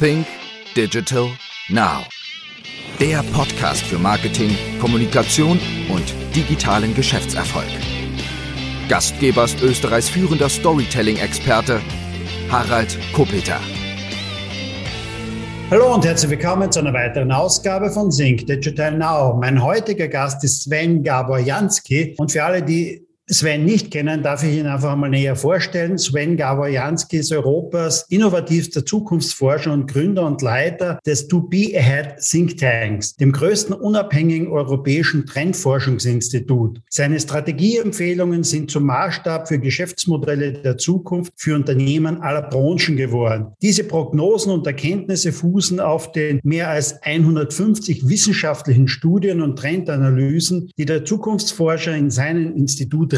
Think Digital Now. Der Podcast für Marketing, Kommunikation und digitalen Geschäftserfolg. Gastgeber ist Österreichs führender Storytelling-Experte Harald Kopeter. Hallo und herzlich willkommen zu einer weiteren Ausgabe von Think Digital Now. Mein heutiger Gast ist Sven Gabor-Jansky und für alle, die Sven nicht kennen, darf ich ihn einfach einmal näher vorstellen. Sven Gawajanski ist Europas innovativster Zukunftsforscher und Gründer und Leiter des To Be Ahead Think Tanks, dem größten unabhängigen europäischen Trendforschungsinstitut. Seine Strategieempfehlungen sind zum Maßstab für Geschäftsmodelle der Zukunft für Unternehmen aller Branchen geworden. Diese Prognosen und Erkenntnisse fußen auf den mehr als 150 wissenschaftlichen Studien und Trendanalysen, die der Zukunftsforscher in seinem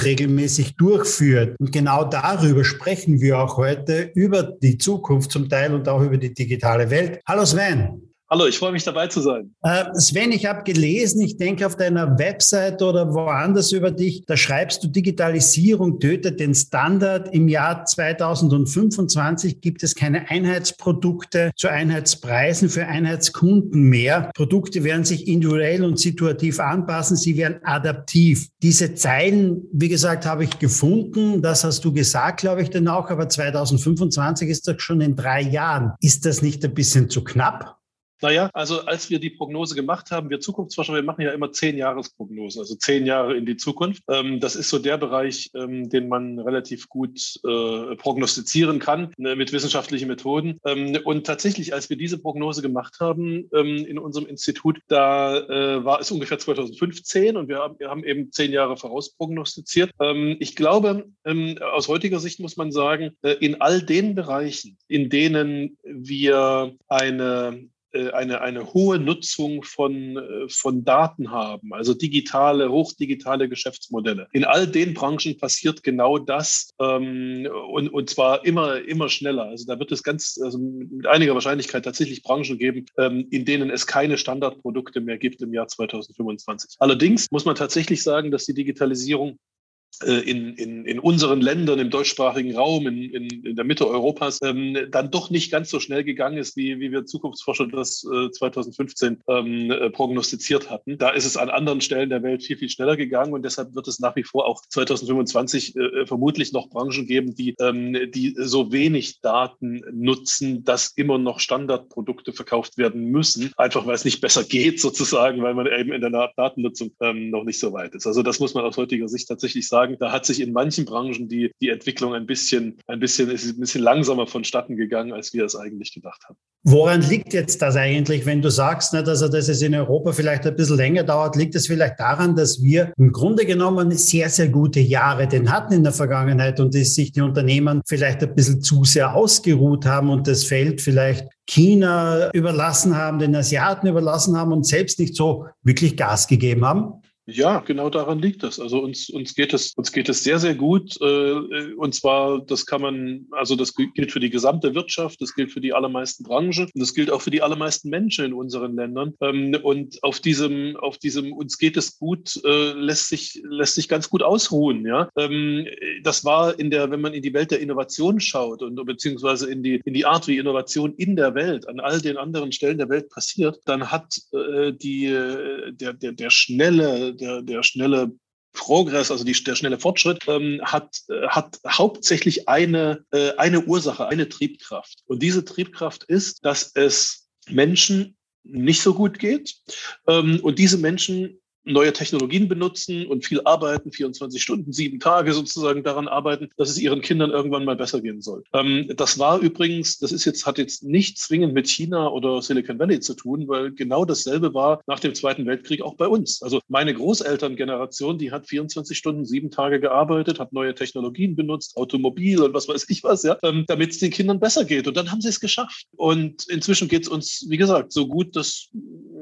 Regelmäßig durchführt. Und genau darüber sprechen wir auch heute, über die Zukunft zum Teil und auch über die digitale Welt. Hallo Sven. Hallo, ich freue mich dabei zu sein. Äh, Sven, ich habe gelesen, ich denke auf deiner Website oder woanders über dich, da schreibst du, Digitalisierung tötet den Standard. Im Jahr 2025 gibt es keine Einheitsprodukte zu Einheitspreisen für Einheitskunden mehr. Produkte werden sich individuell und situativ anpassen, sie werden adaptiv. Diese Zeilen, wie gesagt, habe ich gefunden. Das hast du gesagt, glaube ich, dann auch. Aber 2025 ist das schon in drei Jahren. Ist das nicht ein bisschen zu knapp? Naja, also als wir die Prognose gemacht haben, wir Zukunftsforscher, wir machen ja immer zehn Jahresprognosen, also zehn Jahre in die Zukunft. Ähm, das ist so der Bereich, ähm, den man relativ gut äh, prognostizieren kann ne, mit wissenschaftlichen Methoden. Ähm, und tatsächlich, als wir diese Prognose gemacht haben in unserem Institut, da äh, war es ungefähr 2015 und wir haben, eben zehn Jahre vorausprognostiziert. Ich glaube, aus heutiger Sicht muss man sagen, äh, in all den Bereichen, in denen wir eine eine, eine hohe Nutzung von, äh, von Daten haben, also digitale, hochdigitale Geschäftsmodelle. In all den Branchen passiert genau das ähm, und, und zwar immer, immer schneller. Also da wird es ganz, also mit einiger Wahrscheinlichkeit tatsächlich Branchen geben, ähm, in denen es keine Standardprodukte mehr gibt im Jahr 2025. Allerdings muss man tatsächlich sagen, dass die Digitalisierung äh, in, in, in unseren Ländern im deutschsprachigen Raum, in, in, in der Mitte Europas, ähm, dann doch nicht ganz so schnell gegangen ist, wie, wie wir Zukunftsforscher das äh, 2015 ähm, äh, prognostiziert hatten. Da ist es an anderen Stellen der Welt viel, viel schneller gegangen und deshalb wird es nach wie vor auch 2025 äh, vermutlich noch Branchen geben, die, ähm, die so wenig Daten nutzen, dass immer noch Standardprodukte verkauft werden müssen, einfach weil es nicht besser geht sozusagen, weil man eben in der Datennutzung ähm, noch nicht so weit ist. Also das muss man aus heutiger Sicht tatsächlich sagen sagen, da hat sich in manchen Branchen die, die Entwicklung ein bisschen, ein bisschen, ist ein bisschen langsamer vonstatten gegangen, als wir es eigentlich gedacht haben. Woran liegt jetzt das eigentlich, wenn du sagst, ne, dass, dass es in Europa vielleicht ein bisschen länger dauert? Liegt es vielleicht daran, dass wir im Grunde genommen sehr, sehr gute Jahre denn hatten in der Vergangenheit und dass sich die Unternehmen vielleicht ein bisschen zu sehr ausgeruht haben und das Feld vielleicht China überlassen haben, den Asiaten überlassen haben und selbst nicht so wirklich Gas gegeben haben? Ja, genau daran liegt das. Also uns, uns geht es, uns geht es sehr, sehr gut. Äh, und zwar, das kann man, also das gilt für die gesamte Wirtschaft, das gilt für die allermeisten Branchen und das gilt auch für die allermeisten Menschen in unseren Ländern. Ähm, und auf diesem, auf diesem uns geht es gut, äh, lässt sich, lässt sich ganz gut ausruhen. Ja, ähm, das war in der, wenn man in die Welt der Innovation schaut und beziehungsweise in die, in die Art, wie Innovation in der Welt, an all den anderen Stellen der Welt passiert, dann hat äh, die, der, der, der schnelle der, der schnelle Progress, also die, der schnelle Fortschritt, ähm, hat, äh, hat hauptsächlich eine, äh, eine Ursache, eine Triebkraft. Und diese Triebkraft ist, dass es Menschen nicht so gut geht. Ähm, und diese Menschen neue Technologien benutzen und viel arbeiten, 24 Stunden, sieben Tage sozusagen daran arbeiten, dass es ihren Kindern irgendwann mal besser gehen soll. Ähm, das war übrigens, das ist jetzt, hat jetzt nicht zwingend mit China oder Silicon Valley zu tun, weil genau dasselbe war nach dem Zweiten Weltkrieg auch bei uns. Also meine Großelterngeneration, die hat 24 Stunden, sieben Tage gearbeitet, hat neue Technologien benutzt, Automobil und was weiß ich was, ja, ähm, damit es den Kindern besser geht. Und dann haben sie es geschafft. Und inzwischen geht es uns, wie gesagt, so gut, dass,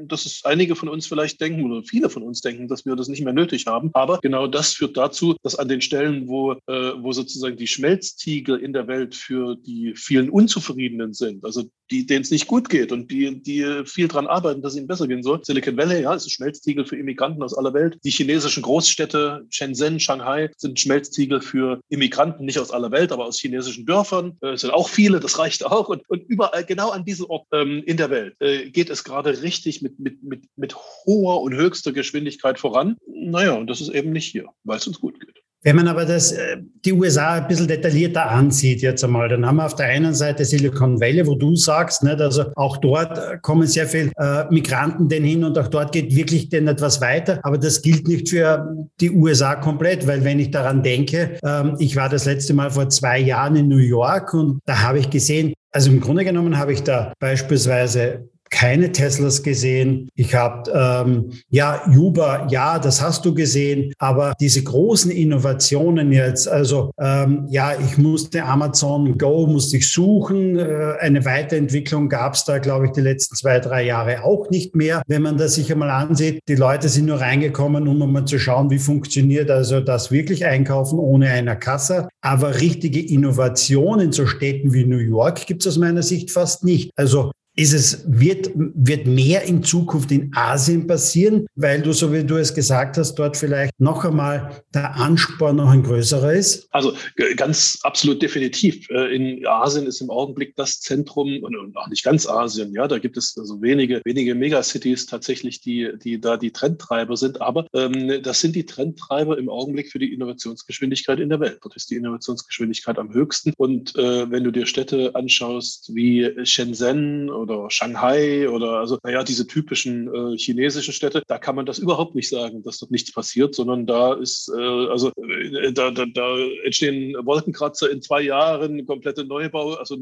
dass es einige von uns vielleicht denken oder viele von uns uns denken, dass wir das nicht mehr nötig haben. Aber genau das führt dazu, dass an den Stellen, wo, äh, wo sozusagen die Schmelztiegel in der Welt für die vielen Unzufriedenen sind, also die, denen es nicht gut geht und die, die viel daran arbeiten, dass es ihnen besser gehen soll. Silicon Valley, ja, ist ein Schmelztiegel für Immigranten aus aller Welt. Die chinesischen Großstädte, Shenzhen, Shanghai, sind Schmelztiegel für Immigranten, nicht aus aller Welt, aber aus chinesischen Dörfern. Äh, es sind auch viele, das reicht auch. Und, und überall, genau an diesen Orten ähm, in der Welt, äh, geht es gerade richtig mit, mit, mit, mit hoher und höchster Geschwindigkeit voran. Naja, und das ist eben nicht hier, weil es uns gut geht. Wenn man aber das, äh, die USA ein bisschen detaillierter ansieht jetzt einmal, dann haben wir auf der einen Seite Silicon Valley, wo du sagst, nicht, also auch dort kommen sehr viele äh, Migranten denn hin und auch dort geht wirklich denn etwas weiter. Aber das gilt nicht für die USA komplett, weil wenn ich daran denke, ähm, ich war das letzte Mal vor zwei Jahren in New York und da habe ich gesehen, also im Grunde genommen habe ich da beispielsweise keine Teslas gesehen. Ich habe, ähm, ja, Uber, ja, das hast du gesehen, aber diese großen Innovationen jetzt, also ähm, ja, ich musste Amazon Go, musste ich suchen. Äh, eine Weiterentwicklung gab es da, glaube ich, die letzten zwei, drei Jahre auch nicht mehr. Wenn man das sich einmal ansieht, die Leute sind nur reingekommen, um mal zu schauen, wie funktioniert also das wirklich einkaufen ohne einer Kasse. Aber richtige Innovationen zu Städten wie New York gibt es aus meiner Sicht fast nicht. Also ist es, wird, wird mehr in Zukunft in Asien passieren, weil du, so wie du es gesagt hast, dort vielleicht noch einmal der Ansporn noch ein größerer ist? Also ganz absolut definitiv. Äh, in Asien ist im Augenblick das Zentrum, und auch nicht ganz Asien, ja, da gibt es also wenige, wenige Megacities tatsächlich, die, die da die Trendtreiber sind, aber ähm, das sind die Trendtreiber im Augenblick für die Innovationsgeschwindigkeit in der Welt. Dort ist die Innovationsgeschwindigkeit am höchsten. Und äh, wenn du dir Städte anschaust wie Shenzhen oder Shanghai oder also, naja, diese typischen äh, chinesischen Städte, da kann man das überhaupt nicht sagen, dass dort nichts passiert, sondern da ist, äh, also äh, da, da, da entstehen Wolkenkratzer in zwei Jahren, komplette Neubau, also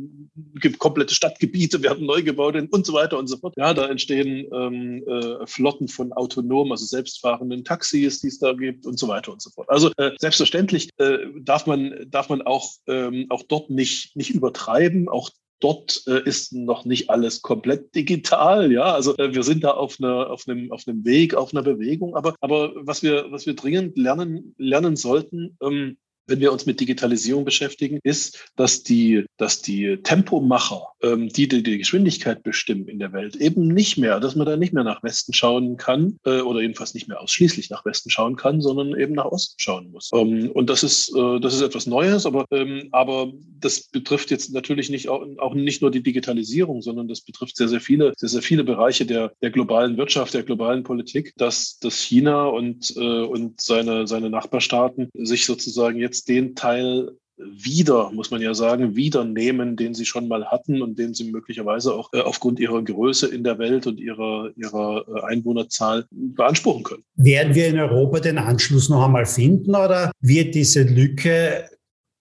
komplette Stadtgebiete werden neu gebaut und so weiter und so fort. Ja, da entstehen ähm, äh, Flotten von autonomen, also selbstfahrenden Taxis, die es da gibt und so weiter und so fort. Also äh, selbstverständlich äh, darf man darf man auch ähm, auch dort nicht nicht übertreiben. Auch Dort äh, ist noch nicht alles komplett digital. Ja, also äh, wir sind da auf, einer, auf, einem, auf einem Weg, auf einer Bewegung. Aber, aber was, wir, was wir dringend lernen, lernen sollten, ähm, wenn wir uns mit Digitalisierung beschäftigen, ist, dass die, dass die Tempomacher, ähm, die, die die Geschwindigkeit bestimmen in der Welt, eben nicht mehr, dass man da nicht mehr nach Westen schauen kann äh, oder jedenfalls nicht mehr ausschließlich nach Westen schauen kann, sondern eben nach Osten schauen muss. Ähm, und das ist, äh, das ist etwas Neues, aber, ähm, aber das betrifft jetzt natürlich nicht auch, auch nicht nur die Digitalisierung, sondern das betrifft sehr, sehr viele, sehr, sehr viele Bereiche der, der globalen Wirtschaft, der globalen Politik, dass, dass China und, äh, und seine, seine Nachbarstaaten sich sozusagen jetzt jetzt den Teil wieder, muss man ja sagen, wieder nehmen, den sie schon mal hatten und den sie möglicherweise auch äh, aufgrund ihrer Größe in der Welt und ihrer, ihrer äh, Einwohnerzahl beanspruchen können. Werden wir in Europa den Anschluss noch einmal finden oder wird diese Lücke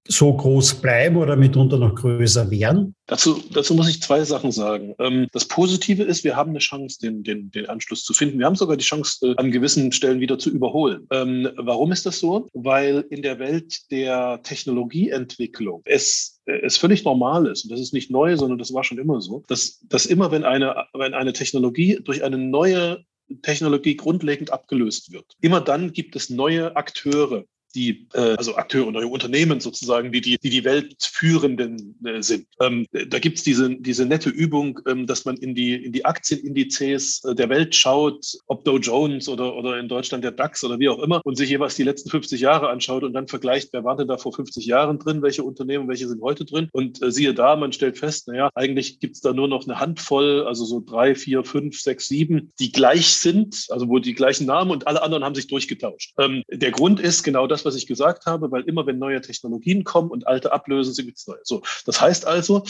so groß bleiben oder mitunter noch größer werden? Dazu, dazu muss ich zwei Sachen sagen. Ähm, das Positive ist, wir haben eine Chance, den, den, den Anschluss zu finden. Wir haben sogar die Chance, äh, an gewissen Stellen wieder zu überholen. Ähm, warum ist das so? Weil in der Welt der Technologieentwicklung es es völlig normal ist, und das ist nicht neu, sondern das war schon immer so, dass, dass immer, wenn eine, wenn eine Technologie durch eine neue Technologie grundlegend abgelöst wird, immer dann gibt es neue Akteure, die, äh, also Akteure, neue Unternehmen sozusagen, die die, die, die Weltführenden äh, sind. Ähm, da gibt's diese, diese nette Übung, ähm, dass man in die, in die Aktienindizes äh, der Welt schaut, ob Dow Jones oder, oder in Deutschland der DAX oder wie auch immer, und sich jeweils die letzten 50 Jahre anschaut und dann vergleicht, wer war denn da vor 50 Jahren drin, welche Unternehmen, welche sind heute drin. Und äh, siehe da, man stellt fest, naja, eigentlich gibt's da nur noch eine Handvoll, also so drei, vier, fünf, sechs, sieben, die gleich sind, also wo die gleichen Namen und alle anderen haben sich durchgetauscht. Ähm, der Grund ist genau das, das, was ich gesagt habe, weil immer wenn neue Technologien kommen und alte ablösen, sie es neue. So, das heißt also,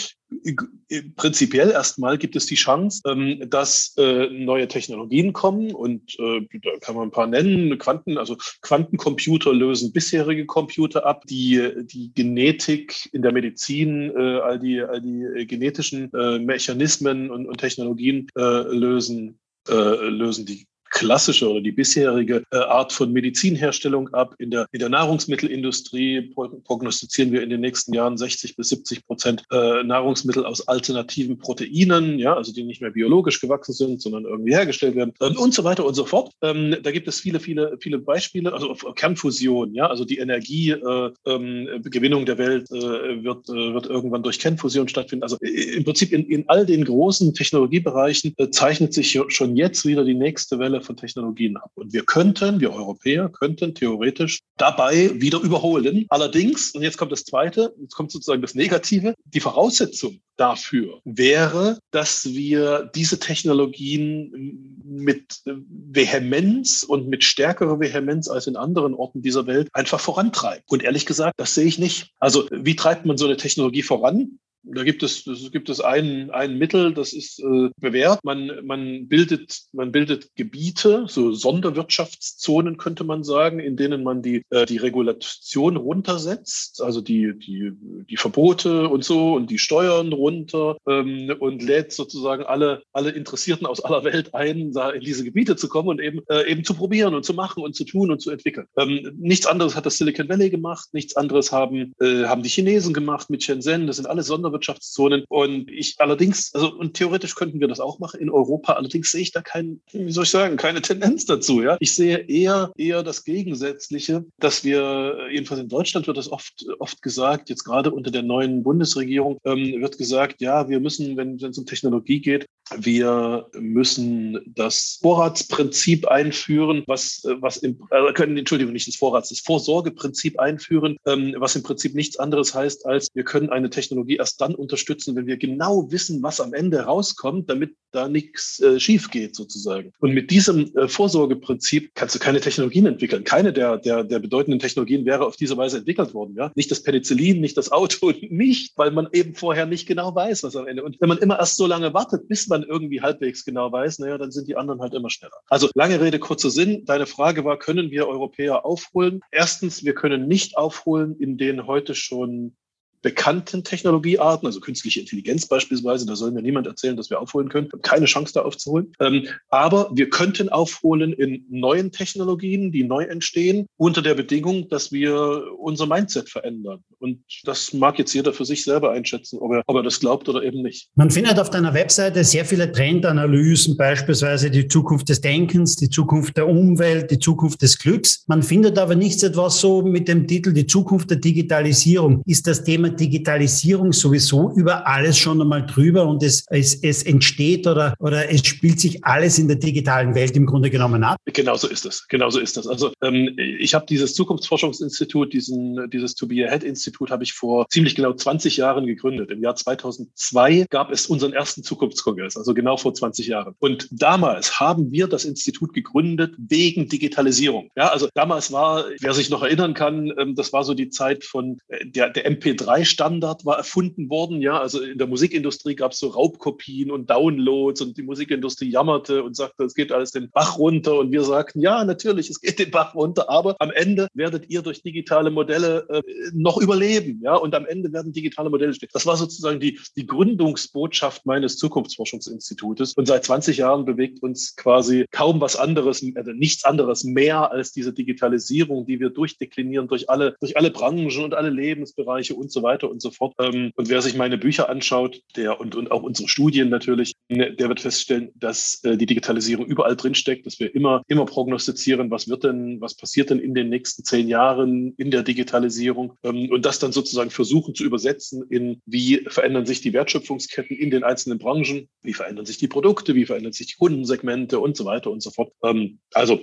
prinzipiell erstmal gibt es die Chance, ähm, dass äh, neue Technologien kommen und äh, da kann man ein paar nennen. Quanten, also Quantencomputer lösen bisherige Computer ab, die die Genetik in der Medizin, äh, all die all die genetischen Mechanismen und, und Technologien lösen lösen die klassische oder die bisherige äh, Art von Medizinherstellung ab. In der, in der Nahrungsmittelindustrie prognostizieren wir in den nächsten Jahren 60 bis 70 Prozent äh, Nahrungsmittel aus alternativen Proteinen, ja, also die nicht mehr biologisch gewachsen sind, sondern irgendwie hergestellt werden ähm, und so weiter und so fort. Ähm, da gibt es viele, viele, viele Beispiele, also Kernfusion, ja, also die Energiegewinnung äh, ähm, der Welt wird, wird irgendwann durch Kernfusion stattfinden. Also im Prinzip in, in all den großen Technologiebereichen zeichnet sich schon jetzt wieder die nächste Welle von Technologien ab. Und wir könnten, wir Europäer, könnten theoretisch dabei wieder überholen. Allerdings, und jetzt kommt das Zweite, jetzt kommt sozusagen das Negative, die Voraussetzung dafür wäre, dass wir diese Technologien mit Vehemenz und mit stärkerer Vehemenz als in anderen Orten dieser Welt einfach vorantreiben. Und ehrlich gesagt, das sehe ich nicht. Also wie treibt man so eine Technologie voran? Da gibt es, das gibt es ein, ein Mittel, das ist äh, bewährt. Man, man, bildet, man bildet Gebiete, so Sonderwirtschaftszonen könnte man sagen, in denen man die, äh, die Regulation runtersetzt, also die, die, die Verbote und so und die Steuern runter ähm, und lädt sozusagen alle, alle Interessierten aus aller Welt ein, da in diese Gebiete zu kommen und eben, äh, eben zu probieren und zu machen und zu tun und zu entwickeln. Ähm, nichts anderes hat das Silicon Valley gemacht, nichts anderes haben, äh, haben die Chinesen gemacht mit Shenzhen. Das sind alle Sonder Sonderwirtschaftszonen. Und ich allerdings, also und theoretisch könnten wir das auch machen in Europa. Allerdings sehe ich da kein, wie soll ich sagen, keine Tendenz dazu. Ja, ich sehe eher eher das Gegensätzliche, dass wir jedenfalls in Deutschland wird das oft oft gesagt. Jetzt gerade unter der neuen Bundesregierung ähm, wird gesagt, ja, wir müssen, wenn es um Technologie geht, wir müssen das Vorratsprinzip einführen, was, was im, äh, können, Entschuldigung, nicht das Vorrats, das Vorsorgeprinzip einführen, ähm, was im Prinzip nichts anderes heißt, als wir können eine Technologie erst dann unterstützen, wenn wir genau wissen, was am Ende rauskommt, damit da nichts äh, schief geht sozusagen. Und mit diesem äh, Vorsorgeprinzip kannst du keine Technologien entwickeln. Keine der, der, der bedeutenden Technologien wäre auf diese Weise entwickelt worden. Ja? Nicht das Penicillin, nicht das Auto, nicht, weil man eben vorher nicht genau weiß, was am Ende. Und wenn man immer erst so lange wartet, bis man irgendwie halbwegs genau weiß, naja, dann sind die anderen halt immer schneller. Also lange Rede, kurzer Sinn. Deine Frage war, können wir Europäer aufholen? Erstens, wir können nicht aufholen in den heute schon bekannten Technologiearten, also künstliche Intelligenz beispielsweise, da soll mir niemand erzählen, dass wir aufholen können. Keine Chance, da aufzuholen. Ähm, aber wir könnten aufholen in neuen Technologien, die neu entstehen, unter der Bedingung, dass wir unser Mindset verändern. Und das mag jetzt jeder für sich selber einschätzen, ob er, ob er das glaubt oder eben nicht. Man findet auf deiner Webseite sehr viele Trendanalysen, beispielsweise die Zukunft des Denkens, die Zukunft der Umwelt, die Zukunft des Glücks. Man findet aber nichts etwas so mit dem Titel die Zukunft der Digitalisierung. Ist das Thema Digitalisierung sowieso über alles schon einmal drüber und es, es, es entsteht oder, oder es spielt sich alles in der digitalen Welt im Grunde genommen ab? Genauso ist es. Genauso ist das. Also ähm, ich habe dieses Zukunftsforschungsinstitut, diesen, dieses To Be Ahead Institut habe ich vor ziemlich genau 20 Jahren gegründet. Im Jahr 2002 gab es unseren ersten Zukunftskongress, also genau vor 20 Jahren. Und damals haben wir das Institut gegründet wegen Digitalisierung. Ja, also damals war, wer sich noch erinnern kann, ähm, das war so die Zeit von äh, der, der MP3 MP3-Standard war erfunden worden. Ja, also in der Musikindustrie gab es so Raubkopien und Downloads und die Musikindustrie jammerte und sagte, es geht alles den Bach runter. Und wir sagten, ja, natürlich, es geht den Bach runter, aber am Ende werdet ihr durch digitale Modelle äh, noch überleben. Ja, und am Ende werden digitale Modelle stehen. Das war sozusagen die, die Gründungsbotschaft meines Zukunftsforschungsinstitutes. Und seit 20 Jahren bewegt uns quasi kaum was anderes, also nichts anderes mehr als diese Digitalisierung, die wir durchdeklinieren durch alle, durch alle Branchen und alle Lebensbereiche und so weiter weiter und so fort. Ähm, und wer sich meine Bücher anschaut, der und, und auch unsere Studien natürlich, ne, der wird feststellen, dass äh, die Digitalisierung überall drinsteckt, dass wir immer, immer prognostizieren, was wird denn, was passiert denn in den nächsten zehn Jahren in der Digitalisierung ähm, und das dann sozusagen versuchen zu übersetzen in, wie verändern sich die Wertschöpfungsketten in den einzelnen Branchen, wie verändern sich die Produkte, wie verändern sich die Kundensegmente und so weiter und so fort. Ähm, also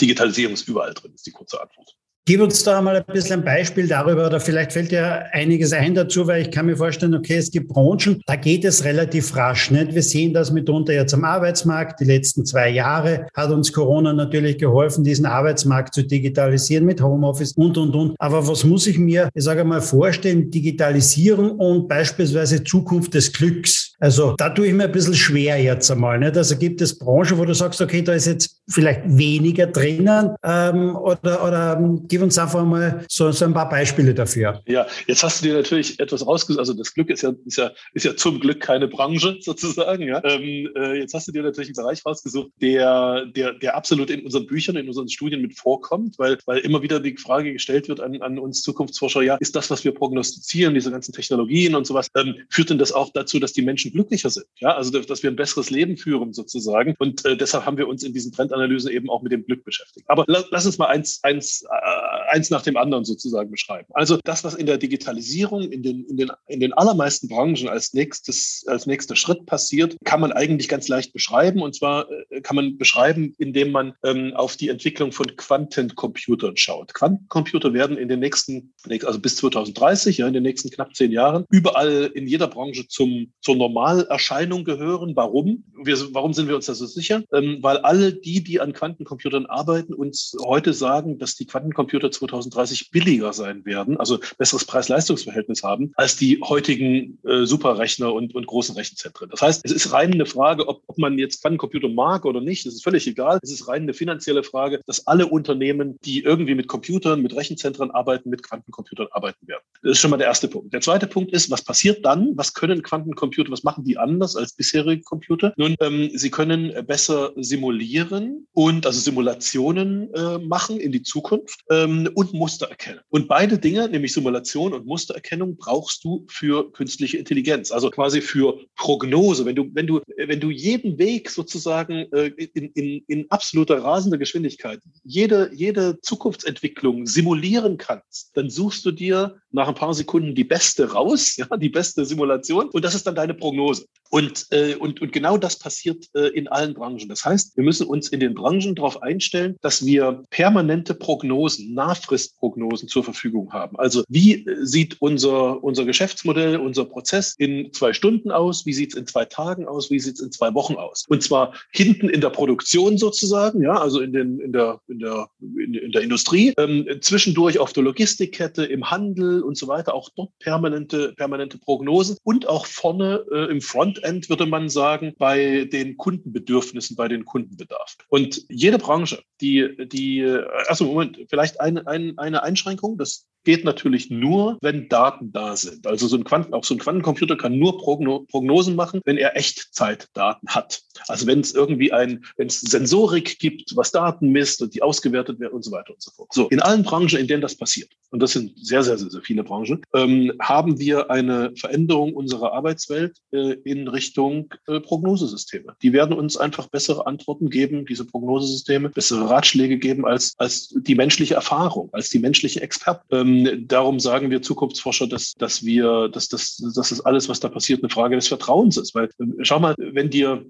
Digitalisierung ist überall drin, ist die kurze Antwort. Gib uns da mal ein bisschen ein Beispiel darüber, oder vielleicht fällt dir einiges ein dazu, weil ich kann mir vorstellen, okay, es gibt Branchen, da geht es relativ rasch. Nicht? Wir sehen das mitunter jetzt am Arbeitsmarkt. Die letzten zwei Jahre hat uns Corona natürlich geholfen, diesen Arbeitsmarkt zu digitalisieren mit Homeoffice und, und, und. Aber was muss ich mir, ich sage mal, vorstellen, Digitalisierung und beispielsweise Zukunft des Glücks? Also da tue ich mir ein bisschen schwer jetzt einmal. Nicht? Also gibt es Branchen, wo du sagst, okay, da ist jetzt vielleicht weniger drinnen ähm, oder, oder ähm, gib uns einfach mal so, so ein paar Beispiele dafür. Ja, jetzt hast du dir natürlich etwas rausgesucht. Also das Glück ist ja, ist ja, ist ja zum Glück keine Branche sozusagen. Ja? Ähm, äh, jetzt hast du dir natürlich einen Bereich rausgesucht, der, der, der absolut in unseren Büchern, in unseren Studien mit vorkommt, weil, weil immer wieder die Frage gestellt wird an, an uns Zukunftsforscher, ja, ist das, was wir prognostizieren, diese ganzen Technologien und sowas, ähm, führt denn das auch dazu, dass die Menschen glücklicher sind? Ja, also dass wir ein besseres Leben führen sozusagen. Und äh, deshalb haben wir uns in diesen Trendanalysen eben auch mit dem Glück beschäftigt. Aber la, lass uns mal eins, eins, äh, eins nach dem anderen sozusagen beschreiben. Also das, was in der Digitalisierung in den, in den, in den allermeisten Branchen als nächstes, als nächster Schritt passiert, kann man eigentlich ganz leicht beschreiben. Und zwar äh, kann man beschreiben, indem man ähm, auf die Entwicklung von Quantencomputern schaut. Quantencomputer werden in den nächsten, also bis 2030, ja, in den nächsten knapp zehn Jahren, überall in jeder Branche zum, zur Normalerscheinung gehören. Warum? Wir, warum sind wir uns da so sicher? Ähm, weil alle die, die an Quantencomputern arbeiten, uns heute sagen, dass die Quantencomputer 2030 billiger sein werden, also besseres Preis-Leistungs-Verhältnis haben, als die heutigen äh, Superrechner und, und großen Rechenzentren. Das heißt, es ist rein eine Frage, ob, ob man jetzt Quantencomputer mag oder nicht. Das ist völlig egal. Es ist rein eine finanzielle Frage, dass alle Unternehmen, die irgendwie mit Computern, mit Rechenzentren arbeiten, mit Quantencomputern arbeiten werden. Das ist schon mal der erste Punkt. Der zweite Punkt ist, was passiert dann? Was können Quantencomputer, was machen die anders als bisherige Computer? Nun, ähm, sie können besser simulieren und also Simulationen äh, machen in die Zukunft ähm, und Muster erkennen. Und beide Dinge, nämlich Simulation und Mustererkennung, brauchst du für künstliche Intelligenz, also quasi für Prognose. Wenn du, wenn du, wenn du jeden Weg sozusagen äh, in, in, in absoluter rasender Geschwindigkeit, jede, jede Zukunftsentwicklung simulieren kannst, dann suchst du dir nach ein paar Sekunden die beste raus, ja, die beste Simulation und das ist dann deine Prognose. Und, äh, und, und genau das passiert äh, in allen Branchen. Das heißt, wir müssen uns in den Branchen darauf einstellen, dass wir permanente Prognosen, Nahfristprognosen zur Verfügung haben. Also wie äh, sieht unser, unser Geschäftsmodell, unser Prozess in zwei Stunden aus? Wie sieht es in zwei Tagen aus? Wie sieht es in zwei Wochen aus? Und zwar hinten in der Produktion sozusagen, ja, also in, den, in, der, in, der, in, der Industrie, ähm, zwischendurch auf der Logistikkette, im Handel und so weiter, auch dort permanente, permanente Prognosen und auch vorne äh, im Front Frontend, würde man sagen, bei den Kundenbedürfnissen, bei den Kundenbedarf. Und jede Branche, die, die, also Moment, vielleicht ein, ein, eine Einschränkung, das geht natürlich nur, wenn Daten da sind. Also so ein Quanten, auch so ein Quantencomputer kann nur Progno Prognosen machen, wenn er Echtzeitdaten hat. Also wenn es irgendwie ein, wenn es Sensorik gibt, was Daten misst und die ausgewertet werden und so weiter und so fort. So, in allen Branchen, in denen das passiert, und das sind sehr, sehr, sehr, sehr viele Branchen, ähm, haben wir eine Veränderung unserer Arbeitswelt äh, in Richtung äh, Prognosesysteme. Die werden uns einfach bessere Antworten geben, diese Prognosesysteme, bessere Ratschläge geben als, als die menschliche Erfahrung, als die menschliche Experten. Ähm, ähm, darum sagen wir Zukunftsforscher, dass, dass wir, dass, dass, dass das alles, was da passiert, eine Frage des Vertrauens ist. Weil, ähm, schau mal, wenn dir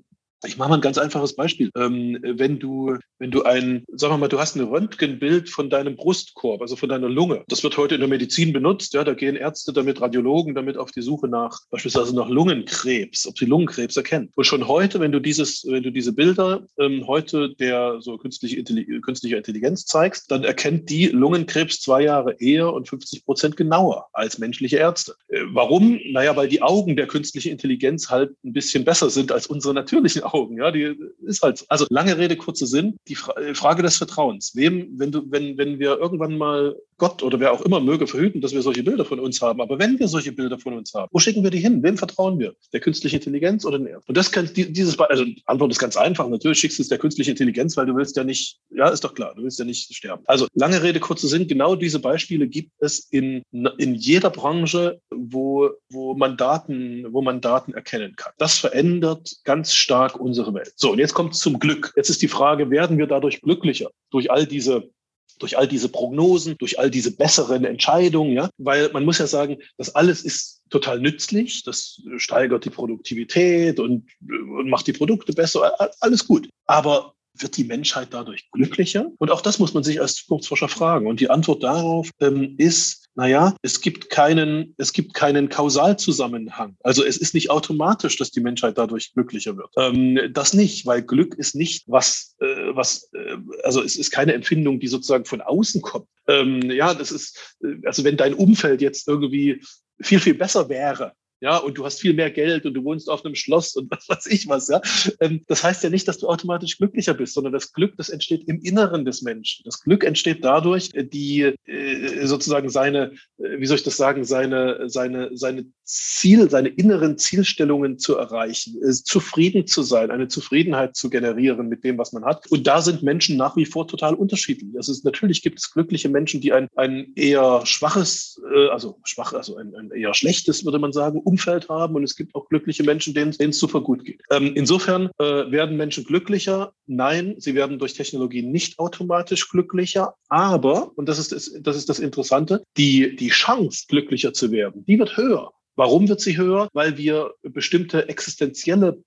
ich mache mal ein ganz einfaches Beispiel. Ähm, wenn du, wenn du ein, sagen wir mal, du hast ein Röntgenbild von deinem Brustkorb, also von deiner Lunge. Das wird heute in der Medizin benutzt. Ja, da gehen Ärzte damit, Radiologen damit auf die Suche nach, beispielsweise nach Lungenkrebs, ob sie Lungenkrebs erkennen. Und schon heute, wenn du dieses, wenn du diese Bilder ähm, heute der so künstliche, Intelli künstlicher Intelligenz zeigst, dann erkennt die Lungenkrebs zwei Jahre eher und 50 Prozent genauer als menschliche Ärzte. Äh, warum? Naja, weil die Augen der künstlichen Intelligenz halt ein bisschen besser sind als unsere natürlichen Augen. Ja, die ist halt, also lange Rede, kurzer Sinn. Die äh, Frage des Vertrauens. Wem, wenn du, wenn, wenn wir irgendwann mal Gott oder wer auch immer möge verhüten, dass wir solche Bilder von uns haben. Aber wenn wir solche Bilder von uns haben, wo schicken wir die hin? Wem vertrauen wir? Der künstlichen Intelligenz oder Ärzten? Und das kann dieses, also Antwort ist ganz einfach. Natürlich schickst du es der künstlichen Intelligenz, weil du willst ja nicht, ja, ist doch klar, du willst ja nicht sterben. Also lange Rede, kurzer Sinn. Genau diese Beispiele gibt es in, in jeder Branche, wo, wo man Daten, wo man Daten erkennen kann. Das verändert ganz stark unsere Welt. So, und jetzt kommt es zum Glück. Jetzt ist die Frage, werden wir dadurch glücklicher durch all diese durch all diese Prognosen, durch all diese besseren Entscheidungen, ja, weil man muss ja sagen, das alles ist total nützlich, das steigert die Produktivität und, und macht die Produkte besser, alles gut. Aber wird die Menschheit dadurch glücklicher? Und auch das muss man sich als Zukunftsforscher fragen. Und die Antwort darauf ähm, ist, naja, es gibt keinen, es gibt keinen Kausalzusammenhang. Also es ist nicht automatisch, dass die Menschheit dadurch glücklicher wird. Ähm, das nicht, weil Glück ist nicht was, äh, was, äh, also es ist keine Empfindung, die sozusagen von außen kommt. Ähm, ja, das ist, äh, also wenn dein Umfeld jetzt irgendwie viel, viel besser wäre, ja, und du hast viel mehr Geld und du wohnst auf einem Schloss und was weiß ich was, ja. Ähm, das heißt ja nicht, dass du automatisch glücklicher bist, sondern das Glück, das entsteht im Inneren des Menschen. Das Glück entsteht dadurch, äh, die äh, sozusagen seine, äh, wie soll ich das sagen, seine, seine, seine Ziel, seine inneren Zielstellungen zu erreichen, zufrieden zu sein, eine Zufriedenheit zu generieren mit dem, was man hat. Und da sind Menschen nach wie vor total unterschiedlich. Also es, natürlich gibt es glückliche Menschen, die ein, ein eher schwaches, also schwach, also ein, ein eher schlechtes, würde man sagen, Umfeld haben. Und es gibt auch glückliche Menschen, denen, es super gut geht. Ähm, insofern äh, werden Menschen glücklicher. Nein, sie werden durch Technologie nicht automatisch glücklicher. Aber, und das ist das, das, ist das Interessante, die, die Chance, glücklicher zu werden, die wird höher. Warum wird sie höher? Weil wir bestimmte existenzielle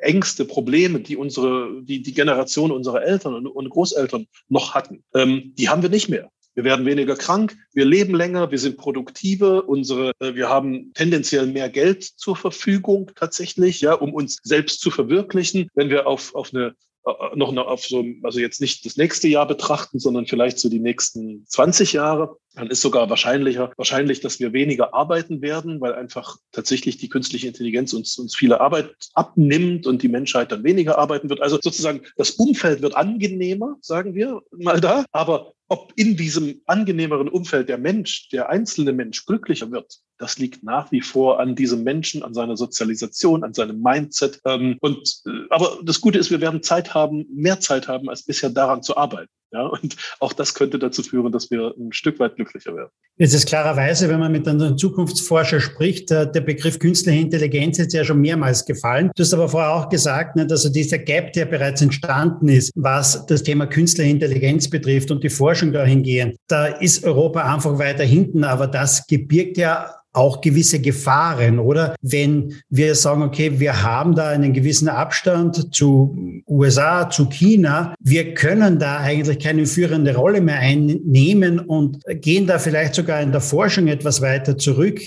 Ängste, Probleme, die unsere, die, die Generation unserer Eltern und, und Großeltern noch hatten, ähm, die haben wir nicht mehr. Wir werden weniger krank, wir leben länger, wir sind produktiver, unsere, äh, wir haben tendenziell mehr Geld zur Verfügung tatsächlich, ja, um uns selbst zu verwirklichen. Wenn wir auf, auf eine äh, noch auf so, also jetzt nicht das nächste Jahr betrachten, sondern vielleicht so die nächsten 20 Jahre, dann ist sogar wahrscheinlicher, wahrscheinlich, dass wir weniger arbeiten werden, weil einfach tatsächlich die künstliche Intelligenz uns, uns viele Arbeit abnimmt und die Menschheit dann weniger arbeiten wird. Also sozusagen das Umfeld wird angenehmer, sagen wir mal da, aber ob in diesem angenehmeren Umfeld der Mensch, der einzelne Mensch glücklicher wird, das liegt nach wie vor an diesem Menschen, an seiner Sozialisation, an seinem Mindset. Ähm, und, äh, aber das Gute ist, wir werden Zeit haben, mehr Zeit haben, als bisher daran zu arbeiten. Ja, und auch das könnte dazu führen, dass wir ein Stück weit glücklicher werden. Jetzt ist klarerweise, wenn man mit einem Zukunftsforscher spricht, äh, der Begriff künstliche Intelligenz ist ja schon mehrmals gefallen. Du hast aber vorher auch gesagt, ne, dass also dieser Gap, der bereits entstanden ist, was das Thema künstliche Intelligenz betrifft und die Forschung dahingehend, da ist Europa einfach weiter hinten. Aber das gebirgt ja auch gewisse Gefahren, oder? Wenn wir sagen, okay, wir haben da einen gewissen Abstand zu USA, zu China, wir können da eigentlich keine führende Rolle mehr einnehmen und gehen da vielleicht sogar in der Forschung etwas weiter zurück.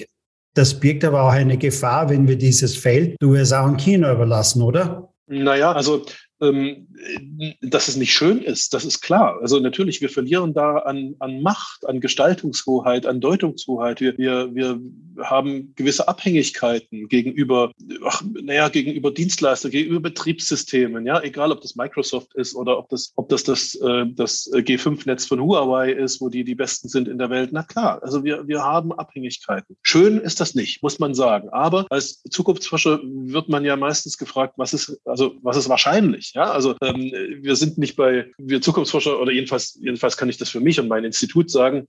Das birgt aber auch eine Gefahr, wenn wir dieses Feld USA und China überlassen, oder? Naja, also dass es nicht schön ist, das ist klar. Also natürlich, wir verlieren da an, an Macht, an Gestaltungshoheit, an Deutungshoheit. Wir, wir, wir haben gewisse Abhängigkeiten gegenüber, ach, naja, gegenüber Dienstleistern, gegenüber Betriebssystemen, ja, egal ob das Microsoft ist oder ob das, ob das das, äh, das G5-Netz von Huawei ist, wo die die Besten sind in der Welt. Na klar, also wir, wir haben Abhängigkeiten. Schön ist das nicht, muss man sagen. Aber als Zukunftsforscher wird man ja meistens gefragt, was ist, also was ist wahrscheinlich? Ja, also ähm, wir sind nicht bei, wir Zukunftsforscher oder jedenfalls, jedenfalls kann ich das für mich und mein Institut sagen,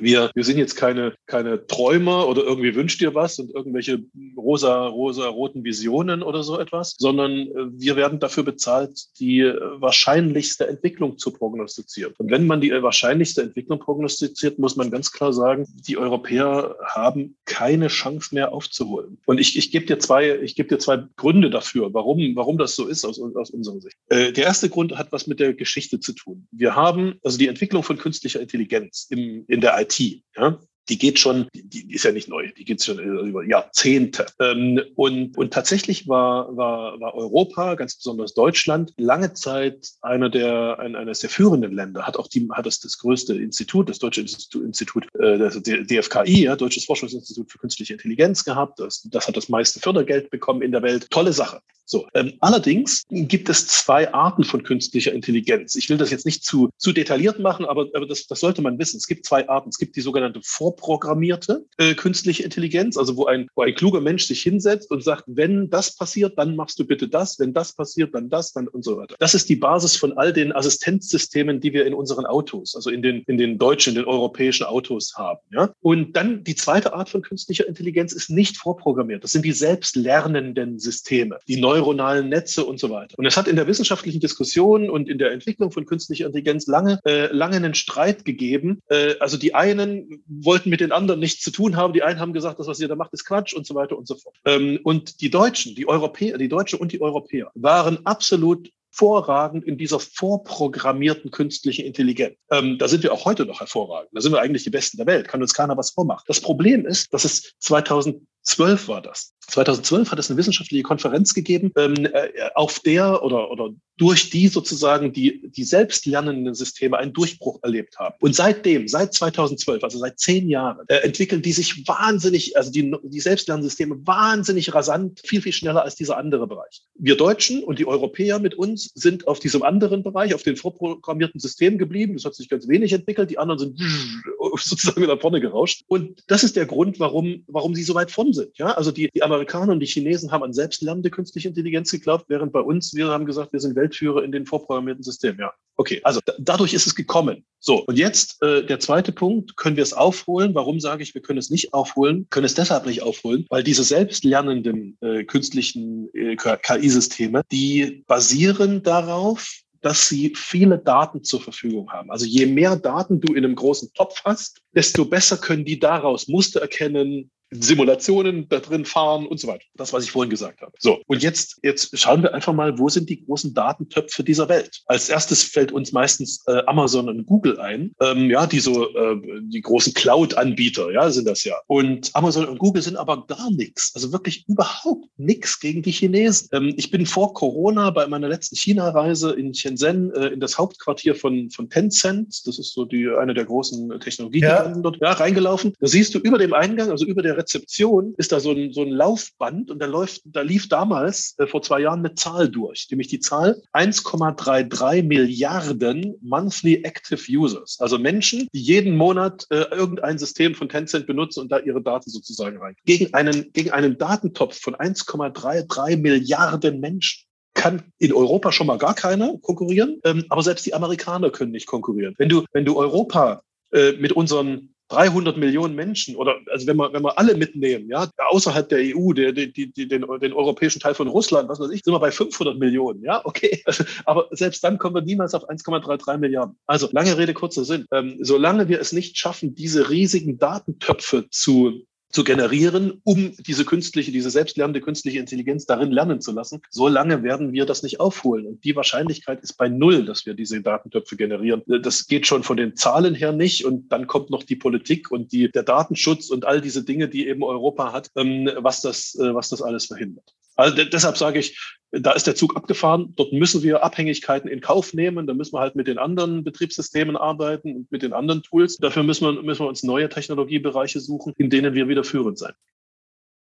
wir, wir sind jetzt keine, keine Träumer oder irgendwie wünscht dir was und irgendwelche rosa, rosa, roten Visionen oder so etwas, sondern äh, wir werden dafür bezahlt, die äh, wahrscheinlichste Entwicklung zu prognostizieren. Und wenn man die äh, wahrscheinlichste Entwicklung prognostiziert, muss man ganz klar sagen, die Europäer haben keine Chance mehr aufzuholen. Und ich, ich gebe dir zwei, ich gebe dir zwei Gründe dafür, warum, warum das so ist aus, aus unserer Sicht. Äh, der erste Grund hat was mit der Geschichte zu tun. Wir haben also die Entwicklung von künstlicher Intelligenz im, in der IT. Ja? Die geht schon, die, ist ja nicht neu, die geht schon über Jahrzehnte. Ähm, und, und tatsächlich war, war, war Europa, ganz besonders Deutschland, lange Zeit einer der, ein, eines der führenden Länder, hat auch die, hat das, das größte Institut, das Deutsche Institut, Institut äh, das DFKI, ja, Deutsches Forschungsinstitut für Künstliche Intelligenz gehabt. Das, das hat das meiste Fördergeld bekommen in der Welt. Tolle Sache. So, ähm, allerdings gibt es zwei Arten von künstlicher Intelligenz. Ich will das jetzt nicht zu, zu detailliert machen, aber, aber das, das sollte man wissen. Es gibt zwei Arten. Es gibt die sogenannte Vor vorprogrammierte äh, künstliche Intelligenz, also wo ein, wo ein kluger Mensch sich hinsetzt und sagt, wenn das passiert, dann machst du bitte das, wenn das passiert, dann das, dann und so weiter. Das ist die Basis von all den Assistenzsystemen, die wir in unseren Autos, also in den, in den deutschen, in den europäischen Autos haben. Ja? Und dann die zweite Art von künstlicher Intelligenz ist nicht vorprogrammiert. Das sind die selbstlernenden Systeme, die neuronalen Netze und so weiter. Und es hat in der wissenschaftlichen Diskussion und in der Entwicklung von künstlicher Intelligenz lange, äh, lange einen Streit gegeben. Äh, also die einen wollten mit den anderen nichts zu tun haben. Die einen haben gesagt, das, was ihr da macht, ist Quatsch und so weiter und so fort. Ähm, und die Deutschen, die Europäer, die Deutsche und die Europäer waren absolut hervorragend in dieser vorprogrammierten künstlichen Intelligenz. Ähm, da sind wir auch heute noch hervorragend. Da sind wir eigentlich die Besten der Welt. Kann uns keiner was vormachen. Das Problem ist, dass es 2000 2012 war das. 2012 hat es eine wissenschaftliche Konferenz gegeben, ähm, äh, auf der oder, oder durch die sozusagen die, die selbstlernenden Systeme einen Durchbruch erlebt haben. Und seitdem, seit 2012, also seit zehn Jahren, äh, entwickeln die sich wahnsinnig, also die, die Selbstlernensysteme wahnsinnig rasant, viel, viel schneller als dieser andere Bereich. Wir Deutschen und die Europäer mit uns sind auf diesem anderen Bereich, auf den vorprogrammierten Systemen geblieben. Das hat sich ganz wenig entwickelt. Die anderen sind sozusagen nach vorne gerauscht. Und das ist der Grund, warum, warum sie so weit sind. Ja, also die, die Amerikaner und die Chinesen haben an selbstlernende künstliche Intelligenz geglaubt, während bei uns, wir haben gesagt, wir sind Weltführer in den vorprogrammierten Systemen. Ja, okay, also dadurch ist es gekommen. So, und jetzt äh, der zweite Punkt, können wir es aufholen? Warum sage ich, wir können es nicht aufholen? Können es deshalb nicht aufholen, weil diese selbstlernenden äh, künstlichen äh, KI-Systeme, die basieren darauf, dass sie viele Daten zur Verfügung haben. Also je mehr Daten du in einem großen Topf hast, desto besser können die daraus Muster erkennen, Simulationen da drin fahren und so weiter. Das, was ich vorhin gesagt habe. So, und jetzt, jetzt schauen wir einfach mal, wo sind die großen Datentöpfe dieser Welt? Als erstes fällt uns meistens äh, Amazon und Google ein. Ähm, ja, die so, äh, die großen Cloud-Anbieter, ja, sind das ja. Und Amazon und Google sind aber gar nichts, also wirklich überhaupt nichts gegen die Chinesen. Ähm, ich bin vor Corona bei meiner letzten China-Reise in Shenzhen äh, in das Hauptquartier von, von Tencent, das ist so die, eine der großen Technologiegiganten ja. dort, ja, reingelaufen. Da siehst du über dem Eingang, also über der Rezeption ist da so ein, so ein Laufband und da läuft, da lief damals äh, vor zwei Jahren eine Zahl durch, nämlich die Zahl 1,33 Milliarden Monthly Active Users, also Menschen, die jeden Monat äh, irgendein System von Tencent benutzen und da ihre Daten sozusagen rein. Gegen einen, gegen einen Datentopf von 1,33 Milliarden Menschen kann in Europa schon mal gar keiner konkurrieren, ähm, aber selbst die Amerikaner können nicht konkurrieren. Wenn du, wenn du Europa äh, mit unseren 300 Millionen Menschen oder also wenn wir wenn wir alle mitnehmen, ja, außerhalb der EU, der, die, die, den, den europäischen Teil von Russland, was weiß ich, sind wir bei 500 Millionen, ja, okay. Aber selbst dann kommen wir niemals auf 1,33 Milliarden. Also lange Rede kurzer Sinn. Ähm, solange wir es nicht schaffen, diese riesigen Datentöpfe zu zu generieren, um diese künstliche, diese selbstlernende künstliche Intelligenz darin lernen zu lassen. So lange werden wir das nicht aufholen. Und die Wahrscheinlichkeit ist bei null, dass wir diese Datentöpfe generieren. Das geht schon von den Zahlen her nicht. Und dann kommt noch die Politik und die, der Datenschutz und all diese Dinge, die eben Europa hat, ähm, was das, äh, was das alles verhindert. Also deshalb sage ich, da ist der Zug abgefahren. Dort müssen wir Abhängigkeiten in Kauf nehmen. Da müssen wir halt mit den anderen Betriebssystemen arbeiten und mit den anderen Tools. Dafür müssen wir, müssen wir uns neue Technologiebereiche suchen, in denen wir wieder führend sein.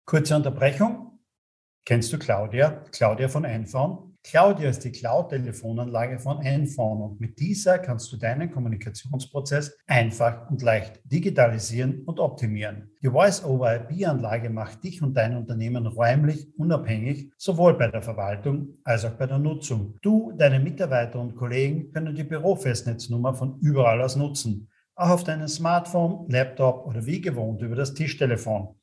Kurze Unterbrechung. Kennst du Claudia? Claudia von Einfahren? Claudia ist die Cloud-Telefonanlage von Enphone und mit dieser kannst du deinen Kommunikationsprozess einfach und leicht digitalisieren und optimieren. Die Voice-over-IP-Anlage macht dich und dein Unternehmen räumlich unabhängig, sowohl bei der Verwaltung als auch bei der Nutzung. Du, deine Mitarbeiter und Kollegen können die Bürofestnetznummer von überall aus nutzen, auch auf deinem Smartphone, Laptop oder wie gewohnt über das Tischtelefon.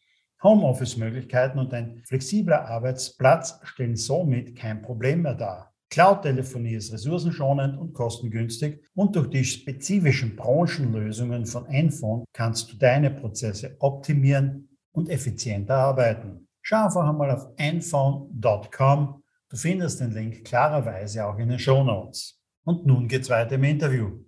Homeoffice-Möglichkeiten und ein flexibler Arbeitsplatz stellen somit kein Problem mehr dar. Cloud-Telefonie ist ressourcenschonend und kostengünstig und durch die spezifischen Branchenlösungen von Enphone kannst du deine Prozesse optimieren und effizienter arbeiten. Schau einfach einmal auf enphone.com. Du findest den Link klarerweise auch in den Show Notes. Und nun geht's weiter im Interview.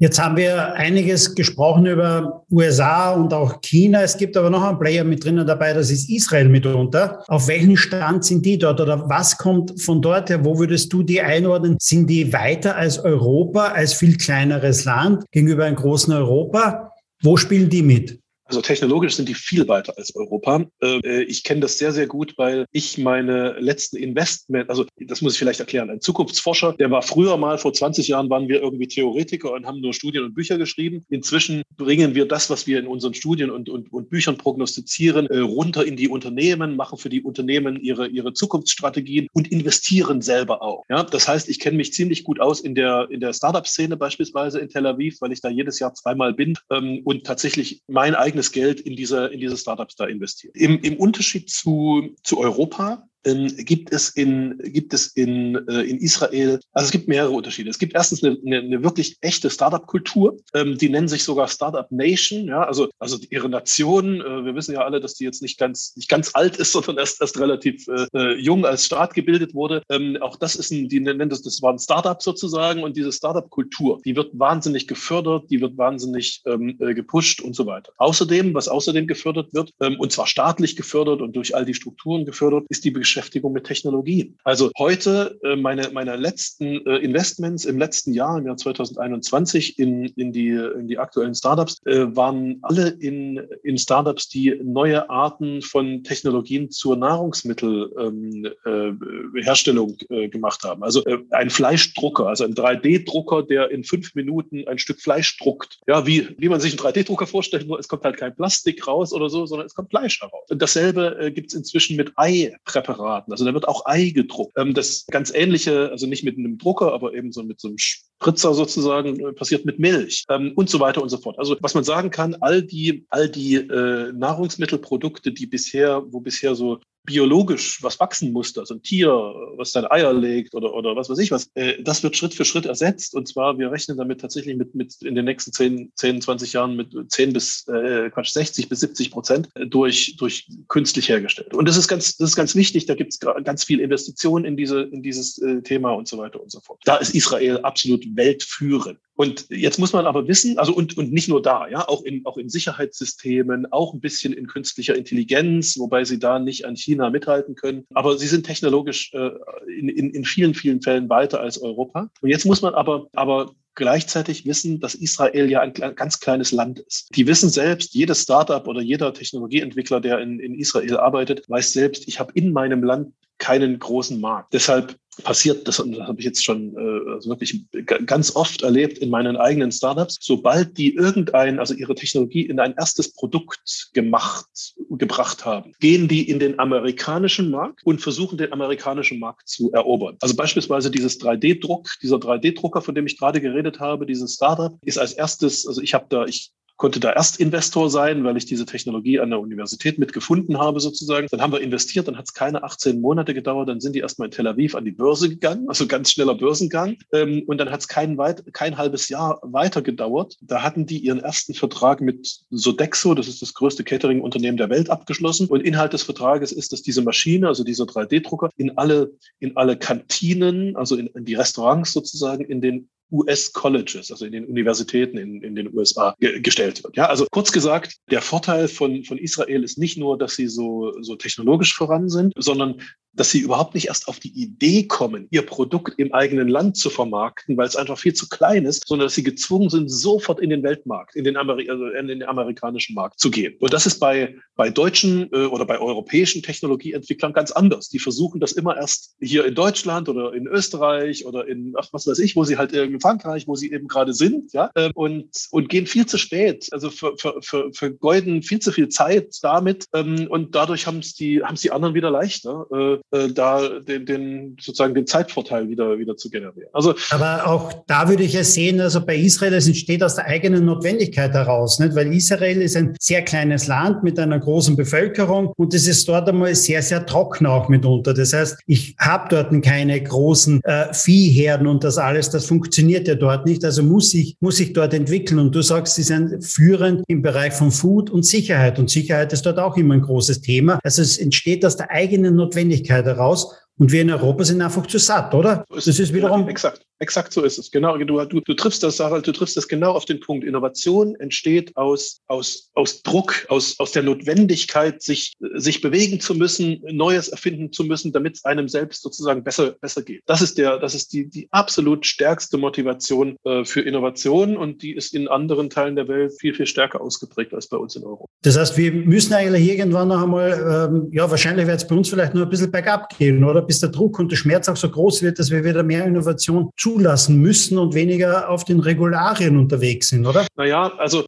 Jetzt haben wir einiges gesprochen über USA und auch China. Es gibt aber noch einen Player mit drinnen dabei, das ist Israel mitunter. Auf welchen Stand sind die dort oder was kommt von dort her? Wo würdest du die einordnen? Sind die weiter als Europa, als viel kleineres Land gegenüber einem großen Europa? Wo spielen die mit? Also technologisch sind die viel weiter als Europa. Äh, ich kenne das sehr, sehr gut, weil ich meine letzten Investment, also das muss ich vielleicht erklären, ein Zukunftsforscher, der war früher mal, vor 20 Jahren waren wir irgendwie Theoretiker und haben nur Studien und Bücher geschrieben. Inzwischen bringen wir das, was wir in unseren Studien und, und, und Büchern prognostizieren, äh, runter in die Unternehmen, machen für die Unternehmen ihre, ihre Zukunftsstrategien und investieren selber auch. Ja, das heißt, ich kenne mich ziemlich gut aus in der, in der Startup-Szene beispielsweise in Tel Aviv, weil ich da jedes Jahr zweimal bin ähm, und tatsächlich mein eigenes eigenes Geld in diese, in diese Startups da investiert. Im, im Unterschied zu, zu Europa ähm, gibt es in, gibt es in, äh, in Israel, also es gibt mehrere Unterschiede. Es gibt erstens eine, eine, eine wirklich echte Startup-Kultur, ähm, die nennen sich sogar Startup Nation, ja, also, also ihre Nation, äh, wir wissen ja alle, dass die jetzt nicht ganz, nicht ganz alt ist, sondern erst, erst relativ äh, äh, jung als Staat gebildet wurde. Ähm, auch das ist ein, die nennen das, das war ein Startup sozusagen und diese Startup-Kultur, die wird wahnsinnig gefördert, die wird wahnsinnig ähm, äh, gepusht und so weiter. Außerdem, was außerdem gefördert wird, ähm, und zwar staatlich gefördert und durch all die Strukturen gefördert, ist die Beschäftigung mit Technologien. Also heute äh, meine, meine letzten äh, Investments im letzten Jahr, im Jahr 2021 in, in, die, in die aktuellen Startups, äh, waren alle in, in Startups, die neue Arten von Technologien zur Nahrungsmittelherstellung ähm, äh, äh, gemacht haben. Also äh, ein Fleischdrucker, also ein 3D-Drucker, der in fünf Minuten ein Stück Fleisch druckt. Ja, wie, wie man sich einen 3D-Drucker vorstellt, nur es kommt halt kein Plastik raus oder so, sondern es kommt Fleisch heraus. Und dasselbe äh, gibt es inzwischen mit Eipräparaten. Also da wird auch Ei gedruckt. Ähm, das ganz ähnliche, also nicht mit einem Drucker, aber eben so mit so einem Spritzer sozusagen, äh, passiert mit Milch ähm, und so weiter und so fort. Also was man sagen kann, all die, all die äh, Nahrungsmittelprodukte, die bisher, wo bisher so biologisch was wachsen musste, also ein Tier, was seine Eier legt oder, oder was weiß ich was, äh, das wird Schritt für Schritt ersetzt. Und zwar, wir rechnen damit tatsächlich mit, mit in den nächsten 10, 10 20 Jahren mit 10 bis, äh, Quatsch, 60 bis 70 Prozent durch, durch künstlich hergestellt. Und das ist ganz, das ist ganz wichtig. Da gibt es ganz viel Investitionen in diese, in dieses äh, Thema und so weiter und so fort. Da ist Israel absolut weltführend. Und jetzt muss man aber wissen, also und, und nicht nur da, ja, auch in, auch in Sicherheitssystemen, auch ein bisschen in künstlicher Intelligenz, wobei sie da nicht an China mithalten können. Aber sie sind technologisch äh, in, in, in vielen, vielen Fällen weiter als Europa. Und jetzt muss man aber, aber gleichzeitig wissen, dass Israel ja ein ganz kleines Land ist. Die wissen selbst, jedes Startup oder jeder Technologieentwickler, der in, in Israel arbeitet, weiß selbst, ich habe in meinem Land keinen großen Markt. Deshalb passiert, das, das habe ich jetzt schon äh, also wirklich ganz oft erlebt in meinen eigenen Startups, sobald die irgendein, also ihre Technologie in ein erstes Produkt gemacht, gebracht haben, gehen die in den amerikanischen Markt und versuchen den amerikanischen Markt zu erobern. Also beispielsweise dieses 3D-Druck, dieser 3D-Drucker, von dem ich gerade geredet habe, dieses Startup, ist als erstes, also ich habe da, ich konnte da erst Investor sein, weil ich diese Technologie an der Universität mitgefunden habe sozusagen. Dann haben wir investiert, dann hat es keine 18 Monate gedauert, dann sind die erstmal in Tel Aviv an die Börse gegangen, also ganz schneller Börsengang. Ähm, und dann hat es kein, weit, kein halbes Jahr weiter gedauert. Da hatten die ihren ersten Vertrag mit Sodexo, das ist das größte Catering-Unternehmen der Welt, abgeschlossen. Und Inhalt des Vertrages ist, dass diese Maschine, also dieser 3D-Drucker, in alle, in alle Kantinen, also in, in die Restaurants sozusagen, in den US-Colleges, also in den Universitäten in, in den USA ge gestellt wird. Ja, also kurz gesagt, der Vorteil von, von Israel ist nicht nur, dass sie so, so technologisch voran sind, sondern dass sie überhaupt nicht erst auf die Idee kommen, ihr Produkt im eigenen Land zu vermarkten, weil es einfach viel zu klein ist, sondern dass sie gezwungen sind, sofort in den Weltmarkt, in den, Ameri also in den amerikanischen Markt zu gehen. Und das ist bei, bei deutschen äh, oder bei europäischen Technologieentwicklern ganz anders. Die versuchen das immer erst hier in Deutschland oder in Österreich oder in, ach, was weiß ich, wo sie halt in Frankreich, wo sie eben gerade sind, ja, äh, und, und gehen viel zu spät, also ver, ver, ver, vergeuden viel zu viel Zeit damit ähm, und dadurch haben es die, haben es die anderen wieder leichter. Äh, äh, da den, den sozusagen den Zeitvorteil wieder, wieder zu generieren. Also, Aber auch da würde ich ja sehen, also bei Israel, es entsteht aus der eigenen Notwendigkeit heraus, nicht? weil Israel ist ein sehr kleines Land mit einer großen Bevölkerung und es ist dort einmal sehr, sehr trocken auch mitunter. Das heißt, ich habe dort keine großen äh, Viehherden und das alles, das funktioniert ja dort nicht. Also muss ich, muss ich dort entwickeln. Und du sagst, sie sind führend im Bereich von Food und Sicherheit. Und Sicherheit ist dort auch immer ein großes Thema. Also es entsteht aus der eigenen Notwendigkeit heraus. Und wir in Europa sind einfach zu satt, oder? Das ist wiederum. Ja, exakt. Exakt so ist es. Genau, du, du, du triffst das, Sarah, du triffst das genau auf den Punkt. Innovation entsteht aus, aus, aus Druck, aus, aus der Notwendigkeit, sich, sich bewegen zu müssen, Neues erfinden zu müssen, damit es einem selbst sozusagen besser, besser geht. Das ist der, das ist die, die absolut stärkste Motivation äh, für Innovation und die ist in anderen Teilen der Welt viel, viel stärker ausgeprägt als bei uns in Europa. Das heißt, wir müssen eigentlich irgendwann noch einmal, ähm, ja, wahrscheinlich wird es bei uns vielleicht nur ein bisschen bergab gehen, oder? Bis der Druck und der Schmerz auch so groß wird, dass wir wieder mehr Innovation zulassen müssen und weniger auf den Regularien unterwegs sind, oder? Naja, also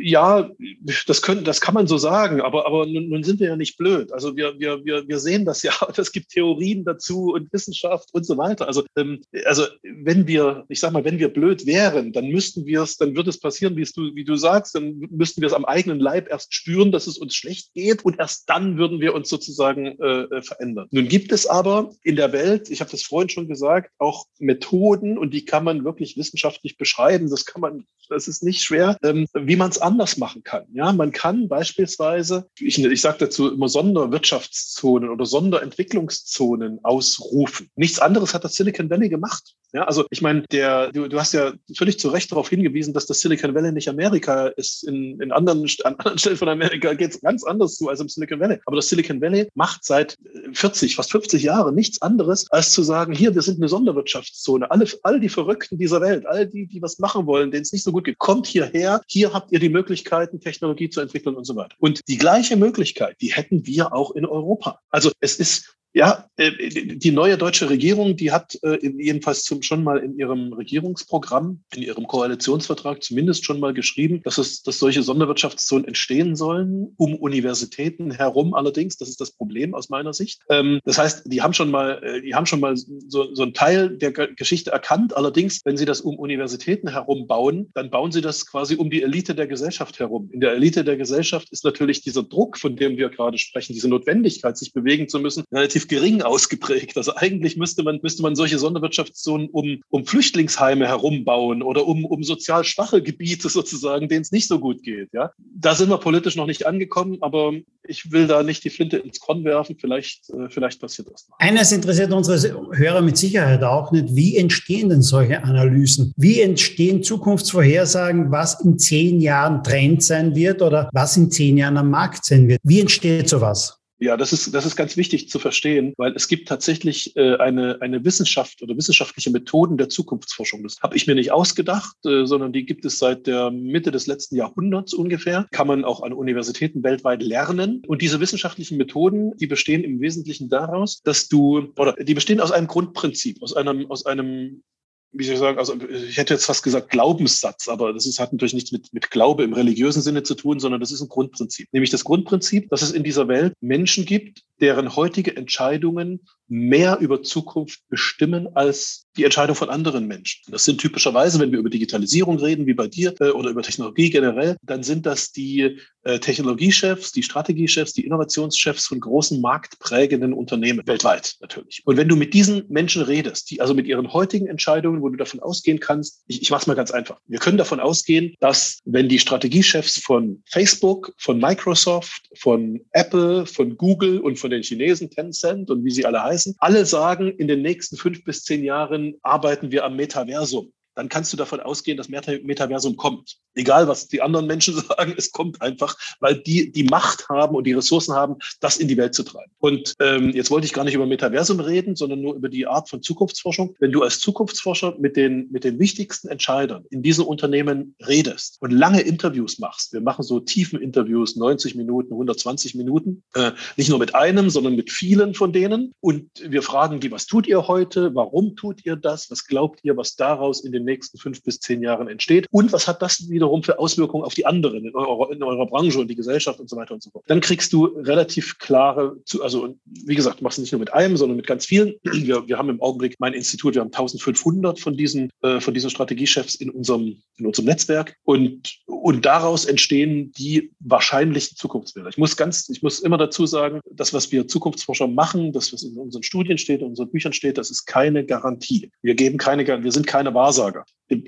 ja, das, können, das kann man so sagen, aber, aber nun, sind wir ja nicht blöd. Also wir, wir, wir, wir sehen das ja, es gibt Theorien dazu und Wissenschaft und so weiter. Also, ähm, also wenn wir, ich sag mal, wenn wir blöd wären, dann müssten wir es, dann würde es passieren, wie, du, wie du sagst, dann müssten wir es am eigenen Leib erst spüren, dass es uns schlecht geht und erst dann würden wir uns sozusagen äh verändern. Nun gibt es aber in der Welt, ich habe das vorhin schon gesagt, auch Methoden und die kann man wirklich wissenschaftlich beschreiben. Das kann man, das ist nicht schwer, ähm, wie man es anders machen kann. Ja, man kann beispielsweise, ich, ich sage dazu immer Sonderwirtschaftszonen oder Sonderentwicklungszonen ausrufen. Nichts anderes hat das Silicon Valley gemacht. Ja, also ich meine, der, du, du hast ja völlig zu Recht darauf hingewiesen, dass das Silicon Valley nicht Amerika ist. In, in anderen, an anderen Stellen von Amerika geht es ganz anders zu als im Silicon Valley. Aber das Silicon Valley macht seit 40, fast 50 Jahren nichts anderes, als zu sagen, hier, wir sind eine Sonderwirtschaftszone. Alle, all die Verrückten dieser Welt, all die, die was machen wollen, denen es nicht so gut geht, kommt hierher. Hier habt ihr die Möglichkeiten, Technologie zu entwickeln und so weiter. Und die gleiche Möglichkeit, die hätten wir auch in Europa. Also es ist ja, äh, die neue deutsche Regierung, die hat äh, jedenfalls zum, schon mal in ihrem Regierungsprogramm, in ihrem Koalitionsvertrag zumindest schon mal geschrieben, dass es, dass solche Sonderwirtschaftszonen entstehen sollen, um Universitäten herum allerdings. Das ist das Problem aus meiner Sicht. Ähm, das heißt, die haben schon mal, äh, die haben schon mal so, so einen Teil der Geschichte erkannt. Allerdings, wenn sie das um Universitäten herum bauen, dann bauen sie das quasi um die Elite der Gesellschaft herum. In der Elite der Gesellschaft ist natürlich dieser Druck, von dem wir gerade sprechen, diese Notwendigkeit, sich bewegen zu müssen, relativ relativ gering ausgeprägt. Also eigentlich müsste man, müsste man solche Sonderwirtschaftszonen um, um Flüchtlingsheime herumbauen oder um, um sozial schwache Gebiete sozusagen, denen es nicht so gut geht. Ja? Da sind wir politisch noch nicht angekommen, aber ich will da nicht die Flinte ins Korn werfen. Vielleicht, äh, vielleicht passiert das noch. Eines interessiert unsere Hörer mit Sicherheit auch nicht. Wie entstehen denn solche Analysen? Wie entstehen Zukunftsvorhersagen, was in zehn Jahren Trend sein wird oder was in zehn Jahren am Markt sein wird? Wie entsteht sowas? Ja, das ist, das ist ganz wichtig zu verstehen, weil es gibt tatsächlich äh, eine, eine Wissenschaft oder wissenschaftliche Methoden der Zukunftsforschung. Das habe ich mir nicht ausgedacht, äh, sondern die gibt es seit der Mitte des letzten Jahrhunderts ungefähr. Kann man auch an Universitäten weltweit lernen. Und diese wissenschaftlichen Methoden, die bestehen im Wesentlichen daraus, dass du, oder die bestehen aus einem Grundprinzip, aus einem, aus einem wie soll ich sagen, also ich hätte jetzt fast gesagt Glaubenssatz, aber das ist, hat natürlich nichts mit, mit Glaube im religiösen Sinne zu tun, sondern das ist ein Grundprinzip. Nämlich das Grundprinzip, dass es in dieser Welt Menschen gibt, deren heutige Entscheidungen mehr über Zukunft bestimmen als die Entscheidung von anderen Menschen. Das sind typischerweise, wenn wir über Digitalisierung reden, wie bei dir, äh, oder über Technologie generell, dann sind das die äh, Technologiechefs, die Strategiechefs, die Innovationschefs von großen marktprägenden Unternehmen weltweit natürlich. Und wenn du mit diesen Menschen redest, die also mit ihren heutigen Entscheidungen, wo du davon ausgehen kannst, ich, ich mache es mal ganz einfach. Wir können davon ausgehen, dass wenn die Strategiechefs von Facebook, von Microsoft, von Apple, von Google und von den Chinesen, Tencent und wie sie alle heißen, alle sagen, in den nächsten fünf bis zehn Jahren arbeiten wir am Metaversum dann kannst du davon ausgehen, dass Metaversum kommt. Egal, was die anderen Menschen sagen, es kommt einfach, weil die die Macht haben und die Ressourcen haben, das in die Welt zu treiben. Und ähm, jetzt wollte ich gar nicht über Metaversum reden, sondern nur über die Art von Zukunftsforschung. Wenn du als Zukunftsforscher mit den, mit den wichtigsten Entscheidern in diesen Unternehmen redest und lange Interviews machst, wir machen so tiefen Interviews, 90 Minuten, 120 Minuten, äh, nicht nur mit einem, sondern mit vielen von denen. Und wir fragen die, was tut ihr heute? Warum tut ihr das? Was glaubt ihr, was daraus in den nächsten fünf bis zehn Jahren entsteht? Und was hat das wiederum für Auswirkungen auf die anderen in eurer, in eurer Branche und die Gesellschaft und so weiter und so fort? Dann kriegst du relativ klare, also wie gesagt, du machst es nicht nur mit einem, sondern mit ganz vielen. Wir, wir haben im Augenblick mein Institut, wir haben 1500 von diesen, äh, von diesen Strategiechefs in unserem, in unserem Netzwerk und, und daraus entstehen die wahrscheinlichen Zukunftsbilder. Ich muss ganz, ich muss immer dazu sagen, das, was wir Zukunftsforscher machen, das, was in unseren Studien steht, in unseren Büchern steht, das ist keine Garantie. Wir geben keine, wir sind keine. Wahrsager.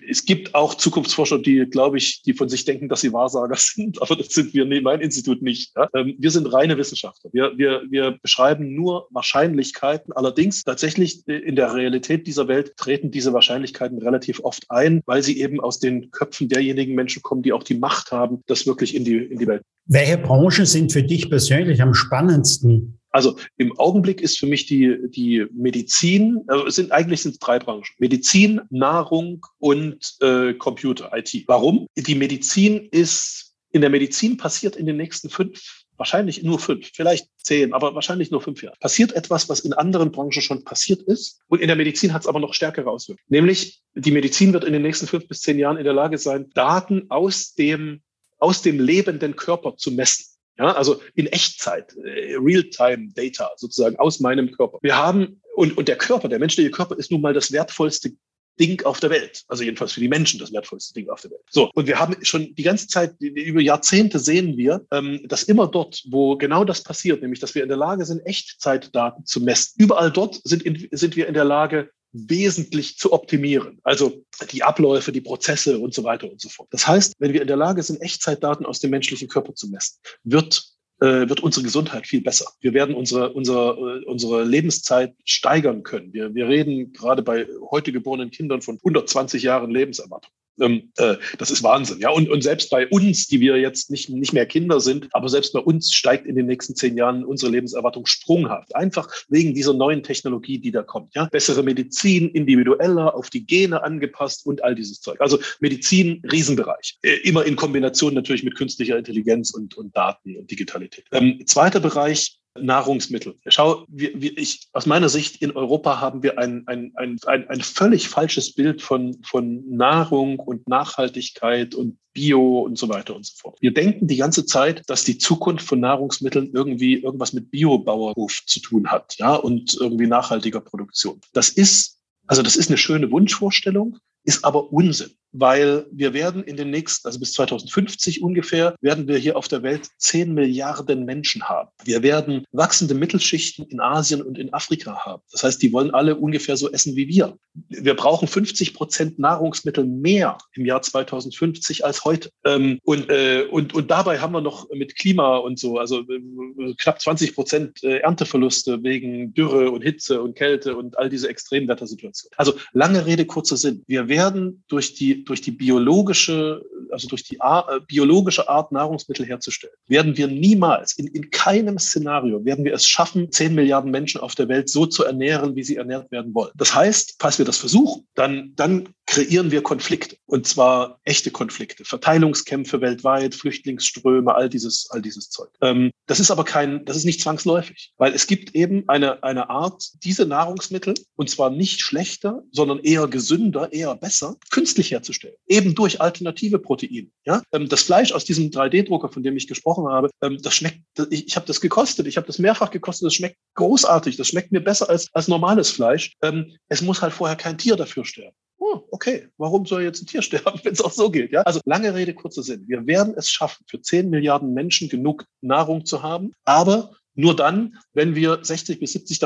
Es gibt auch Zukunftsforscher, die, glaube ich, die von sich denken, dass sie Wahrsager sind, aber das sind wir, nee, mein Institut nicht. Ja? Ähm, wir sind reine Wissenschaftler. Wir, wir, wir beschreiben nur Wahrscheinlichkeiten. Allerdings tatsächlich äh, in der Realität dieser Welt treten diese Wahrscheinlichkeiten relativ oft ein, weil sie eben aus den Köpfen derjenigen Menschen kommen, die auch die Macht haben, das wirklich in die, in die Welt. Welche Branchen sind für dich persönlich am spannendsten? Also im Augenblick ist für mich die, die Medizin, also es sind eigentlich sind es drei Branchen. Medizin, Nahrung und äh, Computer, IT. Warum? Die Medizin ist, in der Medizin passiert in den nächsten fünf, wahrscheinlich nur fünf, vielleicht zehn, aber wahrscheinlich nur fünf Jahre. Passiert etwas, was in anderen Branchen schon passiert ist. Und in der Medizin hat es aber noch stärkere Auswirkungen. Nämlich die Medizin wird in den nächsten fünf bis zehn Jahren in der Lage sein, Daten aus dem aus dem lebenden Körper zu messen. Ja, also in Echtzeit, äh, Real-Time-Data sozusagen aus meinem Körper. Wir haben, und, und der Körper, der menschliche Körper ist nun mal das wertvollste Ding auf der Welt. Also jedenfalls für die Menschen das wertvollste Ding auf der Welt. So, und wir haben schon die ganze Zeit, über Jahrzehnte sehen wir, ähm, dass immer dort, wo genau das passiert, nämlich dass wir in der Lage sind, Echtzeitdaten zu messen, überall dort sind, in, sind wir in der Lage, wesentlich zu optimieren. Also die Abläufe, die Prozesse und so weiter und so fort. Das heißt, wenn wir in der Lage sind, Echtzeitdaten aus dem menschlichen Körper zu messen, wird äh, wird unsere Gesundheit viel besser. Wir werden unsere, unsere, äh, unsere Lebenszeit steigern können. Wir, wir reden gerade bei heute geborenen Kindern von 120 Jahren Lebenserwartung. Ähm, äh, das ist Wahnsinn. Ja, und, und selbst bei uns, die wir jetzt nicht, nicht mehr Kinder sind, aber selbst bei uns steigt in den nächsten zehn Jahren unsere Lebenserwartung sprunghaft. Einfach wegen dieser neuen Technologie, die da kommt. Ja, bessere Medizin, individueller, auf die Gene angepasst und all dieses Zeug. Also Medizin, Riesenbereich. Äh, immer in Kombination natürlich mit künstlicher Intelligenz und, und Daten und Digitalität. Ähm, zweiter Bereich, Nahrungsmittel. Schau, wir, wir, ich, aus meiner Sicht in Europa haben wir ein, ein, ein, ein, ein völlig falsches Bild von, von Nahrung und Nachhaltigkeit und Bio und so weiter und so fort. Wir denken die ganze Zeit, dass die Zukunft von Nahrungsmitteln irgendwie irgendwas mit Biobauerhof zu tun hat, ja, und irgendwie nachhaltiger Produktion. Das ist, also das ist eine schöne Wunschvorstellung, ist aber Unsinn weil wir werden in den nächsten, also bis 2050 ungefähr, werden wir hier auf der Welt 10 Milliarden Menschen haben. Wir werden wachsende Mittelschichten in Asien und in Afrika haben. Das heißt, die wollen alle ungefähr so essen wie wir. Wir brauchen 50 Prozent Nahrungsmittel mehr im Jahr 2050 als heute. Ähm, und, äh, und, und dabei haben wir noch mit Klima und so, also äh, knapp 20 Prozent äh, Ernteverluste wegen Dürre und Hitze und Kälte und all diese Extremwettersituationen. Also lange Rede, kurzer Sinn. Wir werden durch die durch die biologische, also durch die Art, äh, biologische Art, Nahrungsmittel herzustellen, werden wir niemals, in, in keinem Szenario, werden wir es schaffen, 10 Milliarden Menschen auf der Welt so zu ernähren, wie sie ernährt werden wollen. Das heißt, falls wir das versuchen, dann, dann kreieren wir Konflikte. Und zwar echte Konflikte, Verteilungskämpfe weltweit, Flüchtlingsströme, all dieses, all dieses Zeug. Ähm, das ist aber kein, das ist nicht zwangsläufig, weil es gibt eben eine, eine Art, diese Nahrungsmittel, und zwar nicht schlechter, sondern eher gesünder, eher besser, künstlich herzustellen. Eben durch alternative Proteine. Ja? Ähm, das Fleisch aus diesem 3D-Drucker, von dem ich gesprochen habe, ähm, das schmeckt, ich, ich habe das gekostet, ich habe das mehrfach gekostet, das schmeckt großartig, das schmeckt mir besser als, als normales Fleisch. Ähm, es muss halt vorher kein Tier dafür sterben oh, okay, warum soll jetzt ein Tier sterben, wenn es auch so geht? Ja? Also lange Rede, kurzer Sinn. Wir werden es schaffen, für 10 Milliarden Menschen genug Nahrung zu haben, aber nur dann, wenn wir 60 bis 70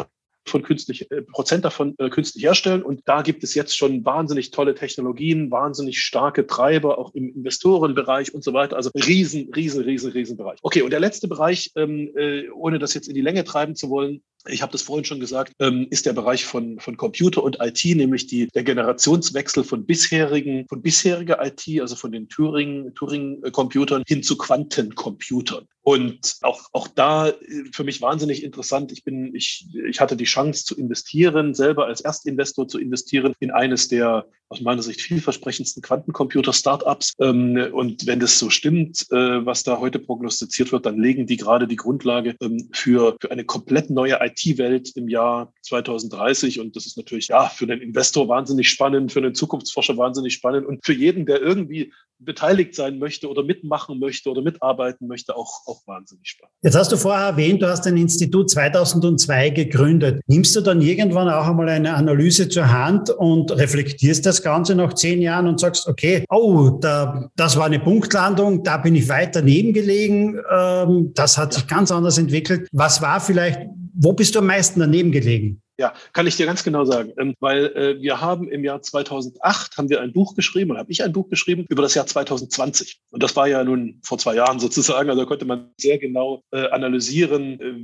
von künstlich, äh, Prozent davon äh, künstlich herstellen. Und da gibt es jetzt schon wahnsinnig tolle Technologien, wahnsinnig starke Treiber, auch im Investorenbereich und so weiter. Also riesen, riesen, riesen, riesen Bereich. Okay, und der letzte Bereich, ähm, äh, ohne das jetzt in die Länge treiben zu wollen, ich habe das vorhin schon gesagt, ähm, ist der Bereich von, von Computer und IT, nämlich die, der Generationswechsel von bisherigen, von bisheriger IT, also von den Turing, Turing-Computern hin zu Quantencomputern. Und auch, auch da äh, für mich wahnsinnig interessant. Ich bin, ich, ich hatte die Chance zu investieren, selber als Erstinvestor zu investieren in eines der aus meiner Sicht vielversprechendsten Quantencomputer-Startups. Ähm, und wenn das so stimmt, äh, was da heute prognostiziert wird, dann legen die gerade die Grundlage ähm, für, für eine komplett neue IT-Welt im Jahr 2030. Und das ist natürlich ja für den Investor wahnsinnig spannend, für den Zukunftsforscher wahnsinnig spannend und für jeden, der irgendwie beteiligt sein möchte oder mitmachen möchte oder mitarbeiten möchte, auch, auch wahnsinnig spannend. Jetzt hast du vorher erwähnt, du hast ein Institut 2002 gegründet. Nimmst du dann irgendwann auch einmal eine Analyse zur Hand und reflektierst das Ganze nach zehn Jahren und sagst, okay, oh, da, das war eine Punktlandung, da bin ich weit daneben gelegen, ähm, das hat sich ganz anders entwickelt. Was war vielleicht, wo bist du am meisten daneben gelegen? Ja, kann ich dir ganz genau sagen, ähm, weil äh, wir haben im Jahr 2008 haben wir ein Buch geschrieben oder habe ich ein Buch geschrieben über das Jahr 2020 und das war ja nun vor zwei Jahren sozusagen, also da konnte man sehr genau äh, analysieren, äh,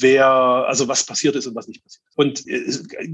wer, also was passiert ist und was nicht passiert. Und äh,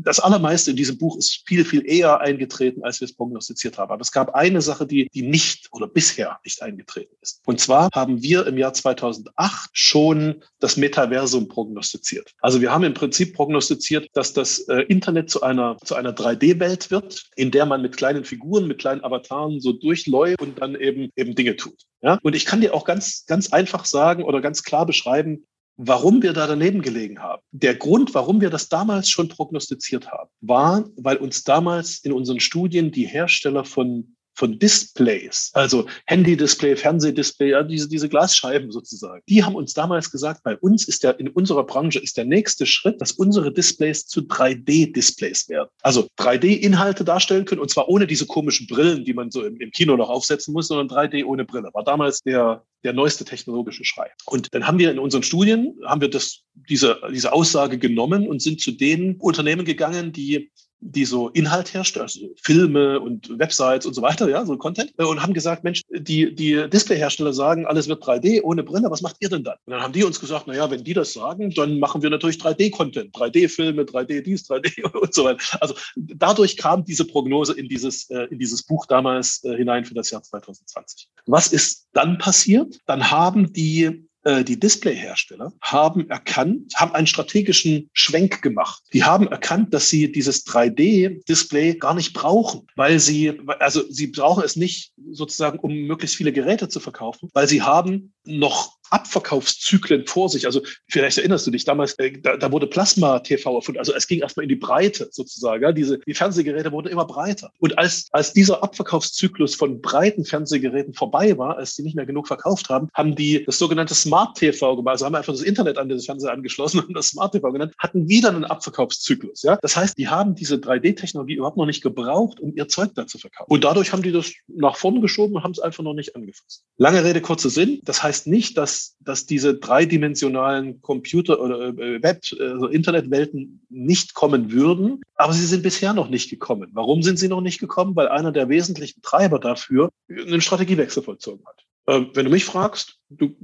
das allermeiste in diesem Buch ist viel viel eher eingetreten, als wir es prognostiziert haben. Aber es gab eine Sache, die die nicht oder bisher nicht eingetreten ist. Und zwar haben wir im Jahr 2008 schon das Metaversum prognostiziert. Also wir haben im Prinzip prognostiziert dass das äh, Internet zu einer, zu einer 3D-Welt wird, in der man mit kleinen Figuren, mit kleinen Avataren so durchläuft und dann eben, eben Dinge tut. Ja? Und ich kann dir auch ganz, ganz einfach sagen oder ganz klar beschreiben, warum wir da daneben gelegen haben. Der Grund, warum wir das damals schon prognostiziert haben, war, weil uns damals in unseren Studien die Hersteller von von Displays, also Handy-Display, Fernsehdisplay, ja, diese, diese Glasscheiben sozusagen, die haben uns damals gesagt, bei uns ist der, in unserer Branche ist der nächste Schritt, dass unsere Displays zu 3D-Displays werden. Also 3D-Inhalte darstellen können und zwar ohne diese komischen Brillen, die man so im, im Kino noch aufsetzen muss, sondern 3D ohne Brille. War damals der, der neueste technologische Schrei. Und dann haben wir in unseren Studien, haben wir das, diese, diese Aussage genommen und sind zu den Unternehmen gegangen, die die so Inhalt herrscht, also Filme und Websites und so weiter, ja, so Content, äh, und haben gesagt, Mensch, die, die Displayhersteller sagen, alles wird 3D ohne Brille, was macht ihr denn dann? Und dann haben die uns gesagt, naja, wenn die das sagen, dann machen wir natürlich 3D-Content, 3D-Filme, 3D dies, 3D und so weiter. Also dadurch kam diese Prognose in dieses, äh, in dieses Buch damals äh, hinein für das Jahr 2020. Was ist dann passiert? Dann haben die die Displayhersteller haben erkannt, haben einen strategischen Schwenk gemacht. Die haben erkannt, dass sie dieses 3D-Display gar nicht brauchen, weil sie, also sie brauchen es nicht sozusagen, um möglichst viele Geräte zu verkaufen, weil sie haben noch Abverkaufszyklen vor sich. Also vielleicht erinnerst du dich damals, äh, da, da, wurde Plasma-TV erfunden. Also es ging erstmal in die Breite sozusagen. Ja? Diese, die Fernsehgeräte wurden immer breiter. Und als, als dieser Abverkaufszyklus von breiten Fernsehgeräten vorbei war, als die nicht mehr genug verkauft haben, haben die das sogenannte Smart TV gemacht. Also haben einfach das Internet an den Fernseher angeschlossen und das Smart TV genannt, hatten wieder einen Abverkaufszyklus. Ja? Das heißt, die haben diese 3D-Technologie überhaupt noch nicht gebraucht, um ihr Zeug da zu verkaufen. Und dadurch haben die das nach vorne geschoben und haben es einfach noch nicht angefasst. Lange Rede, kurzer Sinn. Das heißt nicht, dass dass, diese dreidimensionalen Computer- oder äh, Web-, also Internetwelten nicht kommen würden. Aber sie sind bisher noch nicht gekommen. Warum sind sie noch nicht gekommen? Weil einer der wesentlichen Treiber dafür einen Strategiewechsel vollzogen hat. Ähm, wenn du mich fragst, du,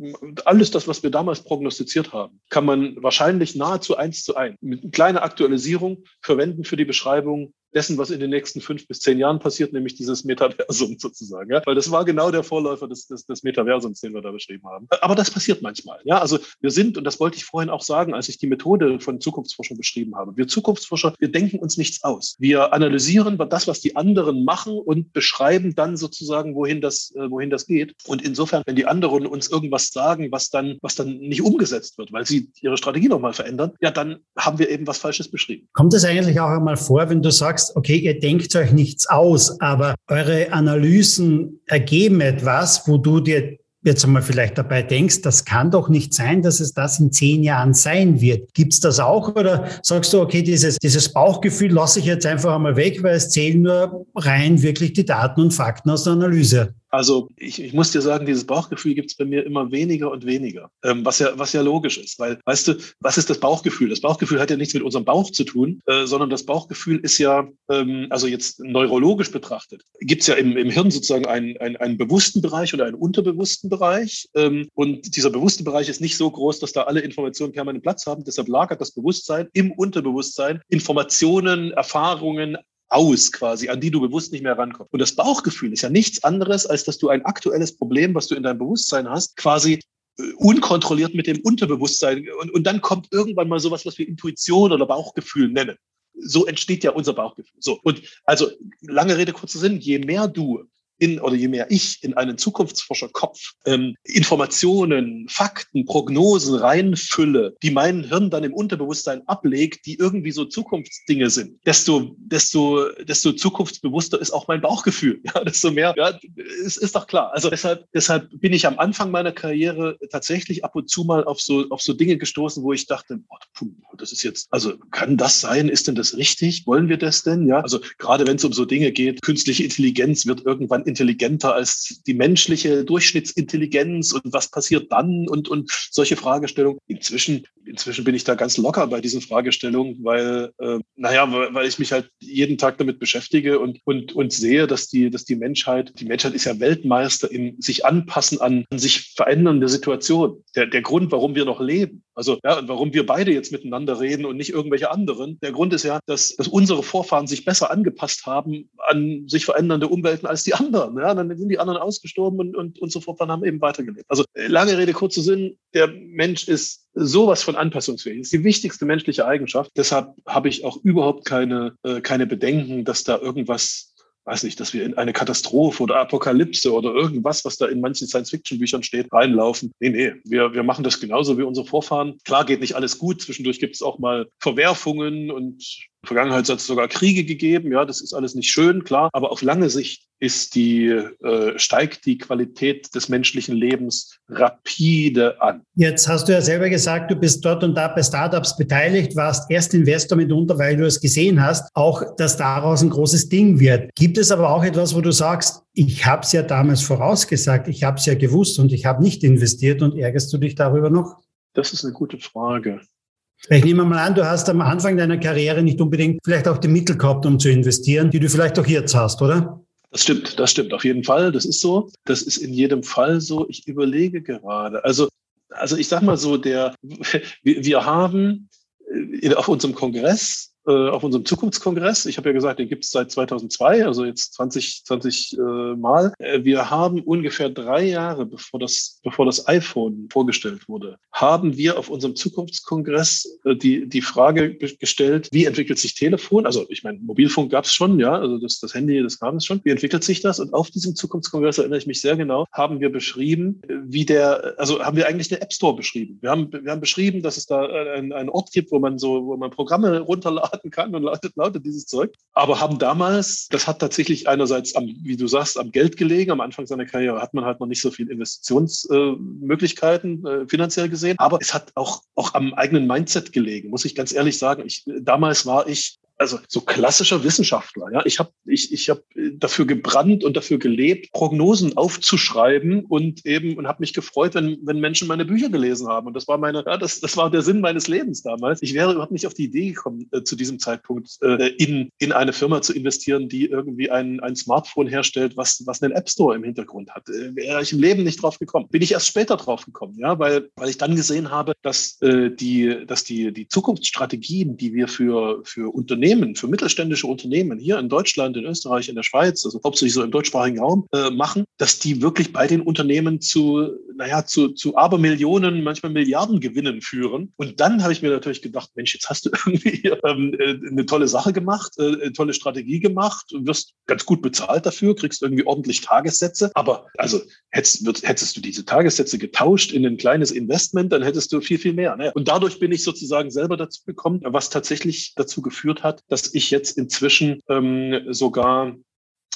alles das, was wir damals prognostiziert haben, kann man wahrscheinlich nahezu eins zu eins mit einer kleinen Aktualisierung verwenden für die Beschreibung dessen, was in den nächsten fünf bis zehn Jahren passiert, nämlich dieses Metaversum sozusagen. Ja? Weil das war genau der Vorläufer des, des, des Metaversums, den wir da beschrieben haben. Aber das passiert manchmal. Ja? Also wir sind, und das wollte ich vorhin auch sagen, als ich die Methode von Zukunftsforschung beschrieben habe, wir Zukunftsforscher, wir denken uns nichts aus. Wir analysieren das, was die anderen machen und beschreiben dann sozusagen, wohin das, äh, wohin das geht. Und insofern, wenn die anderen uns irgendwas sagen, was dann, was dann nicht umgesetzt wird, weil sie ihre Strategie nochmal verändern, ja, dann haben wir eben was Falsches beschrieben. Kommt es eigentlich auch einmal vor, wenn du sagst, okay, ihr denkt euch nichts aus, aber eure Analysen ergeben etwas, wo du dir jetzt einmal vielleicht dabei denkst, das kann doch nicht sein, dass es das in zehn Jahren sein wird. Gibt's das auch oder sagst du, okay, dieses, dieses Bauchgefühl lasse ich jetzt einfach einmal weg, weil es zählen nur rein wirklich die Daten und Fakten aus der Analyse? Also ich, ich muss dir sagen, dieses Bauchgefühl gibt es bei mir immer weniger und weniger, ähm, was, ja, was ja logisch ist, weil, weißt du, was ist das Bauchgefühl? Das Bauchgefühl hat ja nichts mit unserem Bauch zu tun, äh, sondern das Bauchgefühl ist ja, ähm, also jetzt neurologisch betrachtet, gibt es ja im, im Hirn sozusagen einen, einen, einen bewussten Bereich oder einen unterbewussten Bereich. Ähm, und dieser bewusste Bereich ist nicht so groß, dass da alle Informationen permanent Platz haben, deshalb lagert das Bewusstsein im Unterbewusstsein Informationen, Erfahrungen, aus quasi, an die du bewusst nicht mehr rankommst. Und das Bauchgefühl ist ja nichts anderes, als dass du ein aktuelles Problem, was du in deinem Bewusstsein hast, quasi äh, unkontrolliert mit dem Unterbewusstsein. Und, und dann kommt irgendwann mal sowas, was wir Intuition oder Bauchgefühl nennen. So entsteht ja unser Bauchgefühl. So. Und also, lange Rede, kurzer Sinn, je mehr du in oder je mehr ich in einen Zukunftsforscherkopf ähm, Informationen, Fakten, Prognosen reinfülle, die mein Hirn dann im Unterbewusstsein ablegt, die irgendwie so Zukunftsdinge sind, desto, desto, desto zukunftsbewusster ist auch mein Bauchgefühl. Ja, desto mehr, ja, ist, ist doch klar. Also deshalb, deshalb bin ich am Anfang meiner Karriere tatsächlich ab und zu mal auf so, auf so Dinge gestoßen, wo ich dachte, oh, das ist jetzt, also kann das sein? Ist denn das richtig? Wollen wir das denn? Ja, also gerade wenn es um so Dinge geht, künstliche Intelligenz wird irgendwann intelligenter als die menschliche Durchschnittsintelligenz und was passiert dann und, und solche Fragestellungen. Inzwischen, inzwischen bin ich da ganz locker bei diesen Fragestellungen, weil, äh, naja, weil ich mich halt jeden Tag damit beschäftige und, und, und sehe, dass die, dass die Menschheit, die Menschheit ist ja Weltmeister im sich anpassen an, an sich verändernde Situationen. Der, der Grund, warum wir noch leben, also ja, und warum wir beide jetzt miteinander reden und nicht irgendwelche anderen, der Grund ist ja, dass, dass unsere Vorfahren sich besser angepasst haben an sich verändernde Umwelten als die anderen. Ja, dann sind die anderen ausgestorben und, und unsere Vorfahren haben eben weitergelebt. Also lange Rede, kurzer Sinn, der Mensch ist sowas von anpassungsfähig. Das ist die wichtigste menschliche Eigenschaft. Deshalb habe ich auch überhaupt keine, äh, keine Bedenken, dass da irgendwas weiß nicht, dass wir in eine Katastrophe oder Apokalypse oder irgendwas, was da in manchen Science-Fiction-Büchern steht, reinlaufen. Nee, nee, wir, wir machen das genauso wie unsere Vorfahren. Klar geht nicht alles gut. Zwischendurch gibt es auch mal Verwerfungen und Vergangenheit hat es sogar Kriege gegeben, ja, das ist alles nicht schön, klar, aber auf lange Sicht ist die, äh, steigt die Qualität des menschlichen Lebens rapide an. Jetzt hast du ja selber gesagt, du bist dort und da bei Startups beteiligt, warst erst Investor mitunter, weil du es gesehen hast, auch dass daraus ein großes Ding wird. Gibt es aber auch etwas, wo du sagst, ich habe es ja damals vorausgesagt, ich habe es ja gewusst und ich habe nicht investiert und ärgerst du dich darüber noch? Das ist eine gute Frage. Ich nehme mal an, du hast am Anfang deiner Karriere nicht unbedingt vielleicht auch die Mittel gehabt, um zu investieren, die du vielleicht auch jetzt hast, oder? Das stimmt, das stimmt auf jeden Fall. Das ist so. Das ist in jedem Fall so. Ich überlege gerade. Also, also ich sag mal so, der, wir, haben äh, auf unserem Kongress äh, auf unserem Zukunftskongress. Ich habe ja gesagt, den gibt es seit 2002, also jetzt 20, 20 äh, Mal. Äh, wir haben ungefähr drei Jahre, bevor das, bevor das iPhone vorgestellt wurde, haben wir auf unserem Zukunftskongress äh, die, die Frage gestellt, wie entwickelt sich Telefon? Also ich meine, Mobilfunk gab es schon, ja, also das, das Handy, das gab es schon. Wie entwickelt sich das? Und auf diesem Zukunftskongress erinnere ich mich sehr genau, haben wir beschrieben, wie der, also haben wir eigentlich den App Store beschrieben. Wir haben, wir haben beschrieben, dass es da einen, einen Ort gibt, wo man so, wo man Programme runterladen starten kann und lautet, lautet dieses Zeug. Aber haben damals, das hat tatsächlich einerseits am, wie du sagst, am Geld gelegen. Am Anfang seiner Karriere hat man halt noch nicht so viel Investitionsmöglichkeiten äh, finanziell gesehen. Aber es hat auch, auch am eigenen Mindset gelegen, muss ich ganz ehrlich sagen. Ich, damals war ich also so klassischer Wissenschaftler. Ja, ich habe ich, ich hab dafür gebrannt und dafür gelebt, Prognosen aufzuschreiben und eben und habe mich gefreut, wenn, wenn Menschen meine Bücher gelesen haben. Und das war meine, ja, das, das war der Sinn meines Lebens damals. Ich wäre überhaupt nicht auf die Idee gekommen, äh, zu diesem Zeitpunkt äh, in, in eine Firma zu investieren, die irgendwie ein, ein Smartphone herstellt, was, was einen App Store im Hintergrund hat. Äh, wäre ich im Leben nicht drauf gekommen. Bin ich erst später drauf gekommen, ja, weil, weil ich dann gesehen habe, dass äh, die, dass die, die Zukunftsstrategien, die wir für, für Unternehmen Unternehmen, für mittelständische Unternehmen hier in Deutschland, in Österreich, in der Schweiz, also hauptsächlich so im deutschsprachigen Raum, äh, machen, dass die wirklich bei den Unternehmen zu, naja, zu, zu Abermillionen, manchmal Milliarden Gewinnen führen. Und dann habe ich mir natürlich gedacht, Mensch, jetzt hast du irgendwie ähm, äh, eine tolle Sache gemacht, äh, eine tolle Strategie gemacht, wirst ganz gut bezahlt dafür, kriegst irgendwie ordentlich Tagessätze. Aber also hättest, wird, hättest du diese Tagessätze getauscht in ein kleines Investment, dann hättest du viel, viel mehr. Ne? Und dadurch bin ich sozusagen selber dazu gekommen, was tatsächlich dazu geführt hat, dass ich jetzt inzwischen ähm, sogar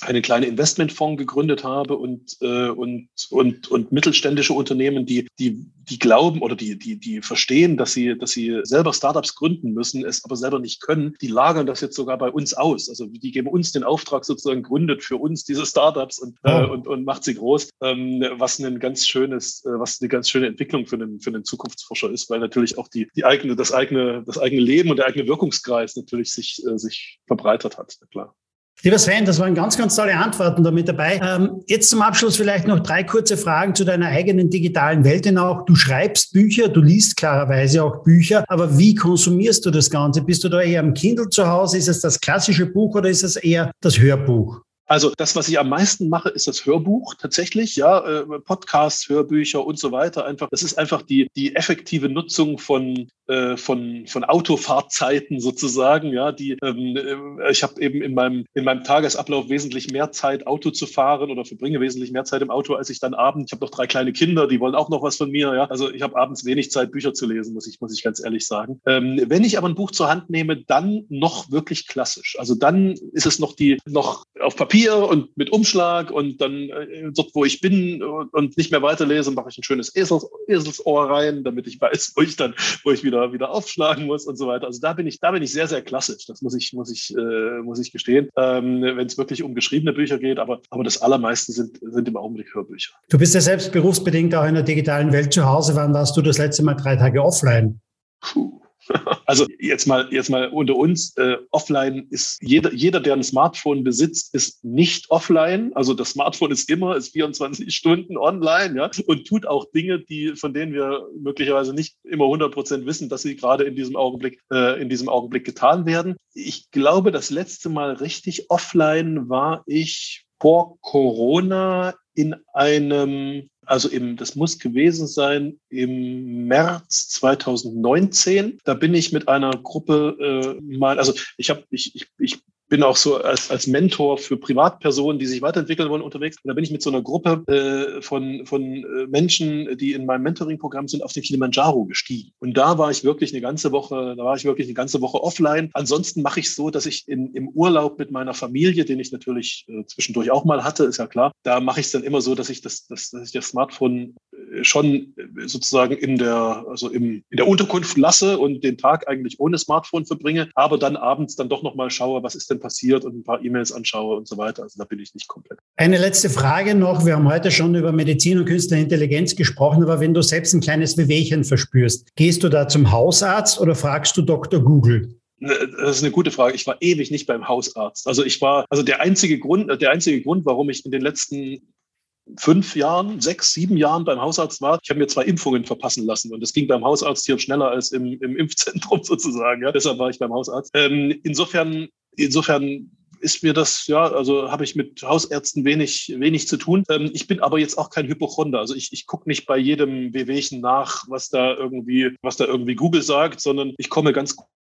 eine kleine Investmentfonds gegründet habe und, äh, und, und, und mittelständische Unternehmen, die, die, die glauben oder die, die, die verstehen, dass sie, dass sie selber Startups gründen müssen, es aber selber nicht können, die lagern das jetzt sogar bei uns aus. Also die geben uns den Auftrag sozusagen, gründet für uns diese Startups und, äh, oh. und, und macht sie groß, ähm, was ein ganz schönes, äh, was eine ganz schöne Entwicklung für einen, für einen Zukunftsforscher ist, weil natürlich auch die, die eigene, das eigene, das eigene Leben und der eigene Wirkungskreis natürlich sich, äh, sich verbreitert hat, klar. Lieber Sven, das waren ganz, ganz tolle Antworten damit dabei. Ähm, jetzt zum Abschluss vielleicht noch drei kurze Fragen zu deiner eigenen digitalen Welt denn auch. Du schreibst Bücher, du liest klarerweise auch Bücher, aber wie konsumierst du das Ganze? Bist du da eher am Kindle zu Hause? Ist es das klassische Buch oder ist es eher das Hörbuch? Also das, was ich am meisten mache, ist das Hörbuch tatsächlich, ja, äh, Podcasts, Hörbücher und so weiter. Einfach, das ist einfach die die effektive Nutzung von von von Autofahrtzeiten sozusagen, ja. Die ähm, äh, ich habe eben in meinem in meinem Tagesablauf wesentlich mehr Zeit Auto zu fahren oder verbringe wesentlich mehr Zeit im Auto, als ich dann abends. Ich habe noch drei kleine Kinder, die wollen auch noch was von mir, ja. Also ich habe abends wenig Zeit Bücher zu lesen, muss ich muss ich ganz ehrlich sagen. Ähm, wenn ich aber ein Buch zur Hand nehme, dann noch wirklich klassisch. Also dann ist es noch die noch auf Papier Papier und mit Umschlag und dann äh, dort, wo ich bin und nicht mehr weiterlese, mache ich ein schönes Esels, Eselsohr rein, damit ich weiß, wo ich dann, wo ich wieder, wieder aufschlagen muss und so weiter. Also da bin ich, da bin ich sehr, sehr klassisch. Das muss ich, muss ich, äh, muss ich gestehen, ähm, wenn es wirklich um geschriebene Bücher geht. Aber, aber das allermeiste sind, sind im Augenblick Hörbücher. Du bist ja selbst berufsbedingt auch in der digitalen Welt zu Hause. Wann warst du das letzte Mal drei Tage offline? Puh. Also jetzt mal, jetzt mal unter uns, äh, offline ist jeder, jeder, der ein Smartphone besitzt, ist nicht offline. Also das Smartphone ist immer, ist 24 Stunden online, ja, und tut auch Dinge, die, von denen wir möglicherweise nicht immer 100 Prozent wissen, dass sie gerade in diesem Augenblick, äh, in diesem Augenblick getan werden. Ich glaube, das letzte Mal richtig offline war ich vor Corona in einem also im, das muss gewesen sein im März 2019. Da bin ich mit einer Gruppe äh, mal, also ich habe, ich, ich, ich bin auch so als, als Mentor für Privatpersonen, die sich weiterentwickeln wollen, unterwegs. Und da bin ich mit so einer Gruppe äh, von, von äh, Menschen, die in meinem Mentoring-Programm sind, auf den Kilimanjaro gestiegen. Und da war ich wirklich eine ganze Woche, da war ich wirklich eine ganze Woche offline. Ansonsten mache ich so, dass ich in, im Urlaub mit meiner Familie, den ich natürlich äh, zwischendurch auch mal hatte, ist ja klar, da mache ich es dann immer so, dass ich das, dass, dass ich das Smartphone äh, schon äh, sozusagen in der, also im, in der Unterkunft lasse und den Tag eigentlich ohne Smartphone verbringe, aber dann abends dann doch nochmal schaue, was ist denn passiert und ein paar E-Mails anschaue und so weiter. Also da bin ich nicht komplett. Eine letzte Frage noch. Wir haben heute schon über Medizin und künstliche Intelligenz gesprochen, aber wenn du selbst ein kleines Wehwehchen verspürst, gehst du da zum Hausarzt oder fragst du Dr. Google? Das ist eine gute Frage. Ich war ewig nicht beim Hausarzt. Also ich war, also der einzige Grund, der einzige Grund, warum ich in den letzten fünf Jahren, sechs, sieben Jahren beim Hausarzt war. Ich habe mir zwei Impfungen verpassen lassen und das ging beim Hausarzt hier schneller als im, im Impfzentrum sozusagen. Ja. Deshalb war ich beim Hausarzt. Ähm, insofern, insofern ist mir das, ja, also habe ich mit Hausärzten wenig, wenig zu tun. Ähm, ich bin aber jetzt auch kein Hypochonder. Also ich, ich gucke nicht bei jedem Wehwehchen nach, was da irgendwie, was da irgendwie Google sagt, sondern ich komme ganz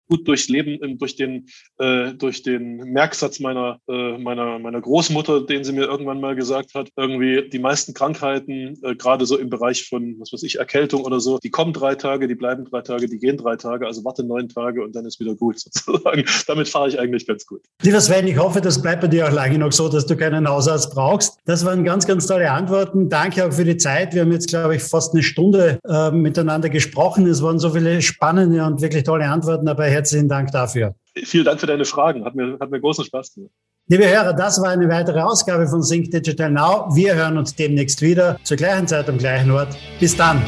gut durchs Leben, ähm, durch den, äh, durch den Merksatz meiner, äh, meiner, meiner Großmutter, den sie mir irgendwann mal gesagt hat, irgendwie die meisten Krankheiten, äh, gerade so im Bereich von, was weiß ich, Erkältung oder so, die kommen drei Tage, die bleiben drei Tage, die gehen drei Tage, also warte neun Tage und dann ist wieder gut sozusagen. Damit fahre ich eigentlich ganz gut. Lieber Sven, ich hoffe, das bleibt bei dir auch lange noch so, dass du keinen Hausarzt brauchst. Das waren ganz, ganz tolle Antworten. Danke auch für die Zeit. Wir haben jetzt, glaube ich, fast eine Stunde äh, miteinander gesprochen. Es waren so viele spannende und wirklich tolle Antworten dabei herzlichen Dank dafür. Vielen Dank für deine Fragen. Hat mir, hat mir großen Spaß gemacht. Liebe Hörer, das war eine weitere Ausgabe von Sync Digital Now. Wir hören uns demnächst wieder zur gleichen Zeit am gleichen Ort. Bis dann.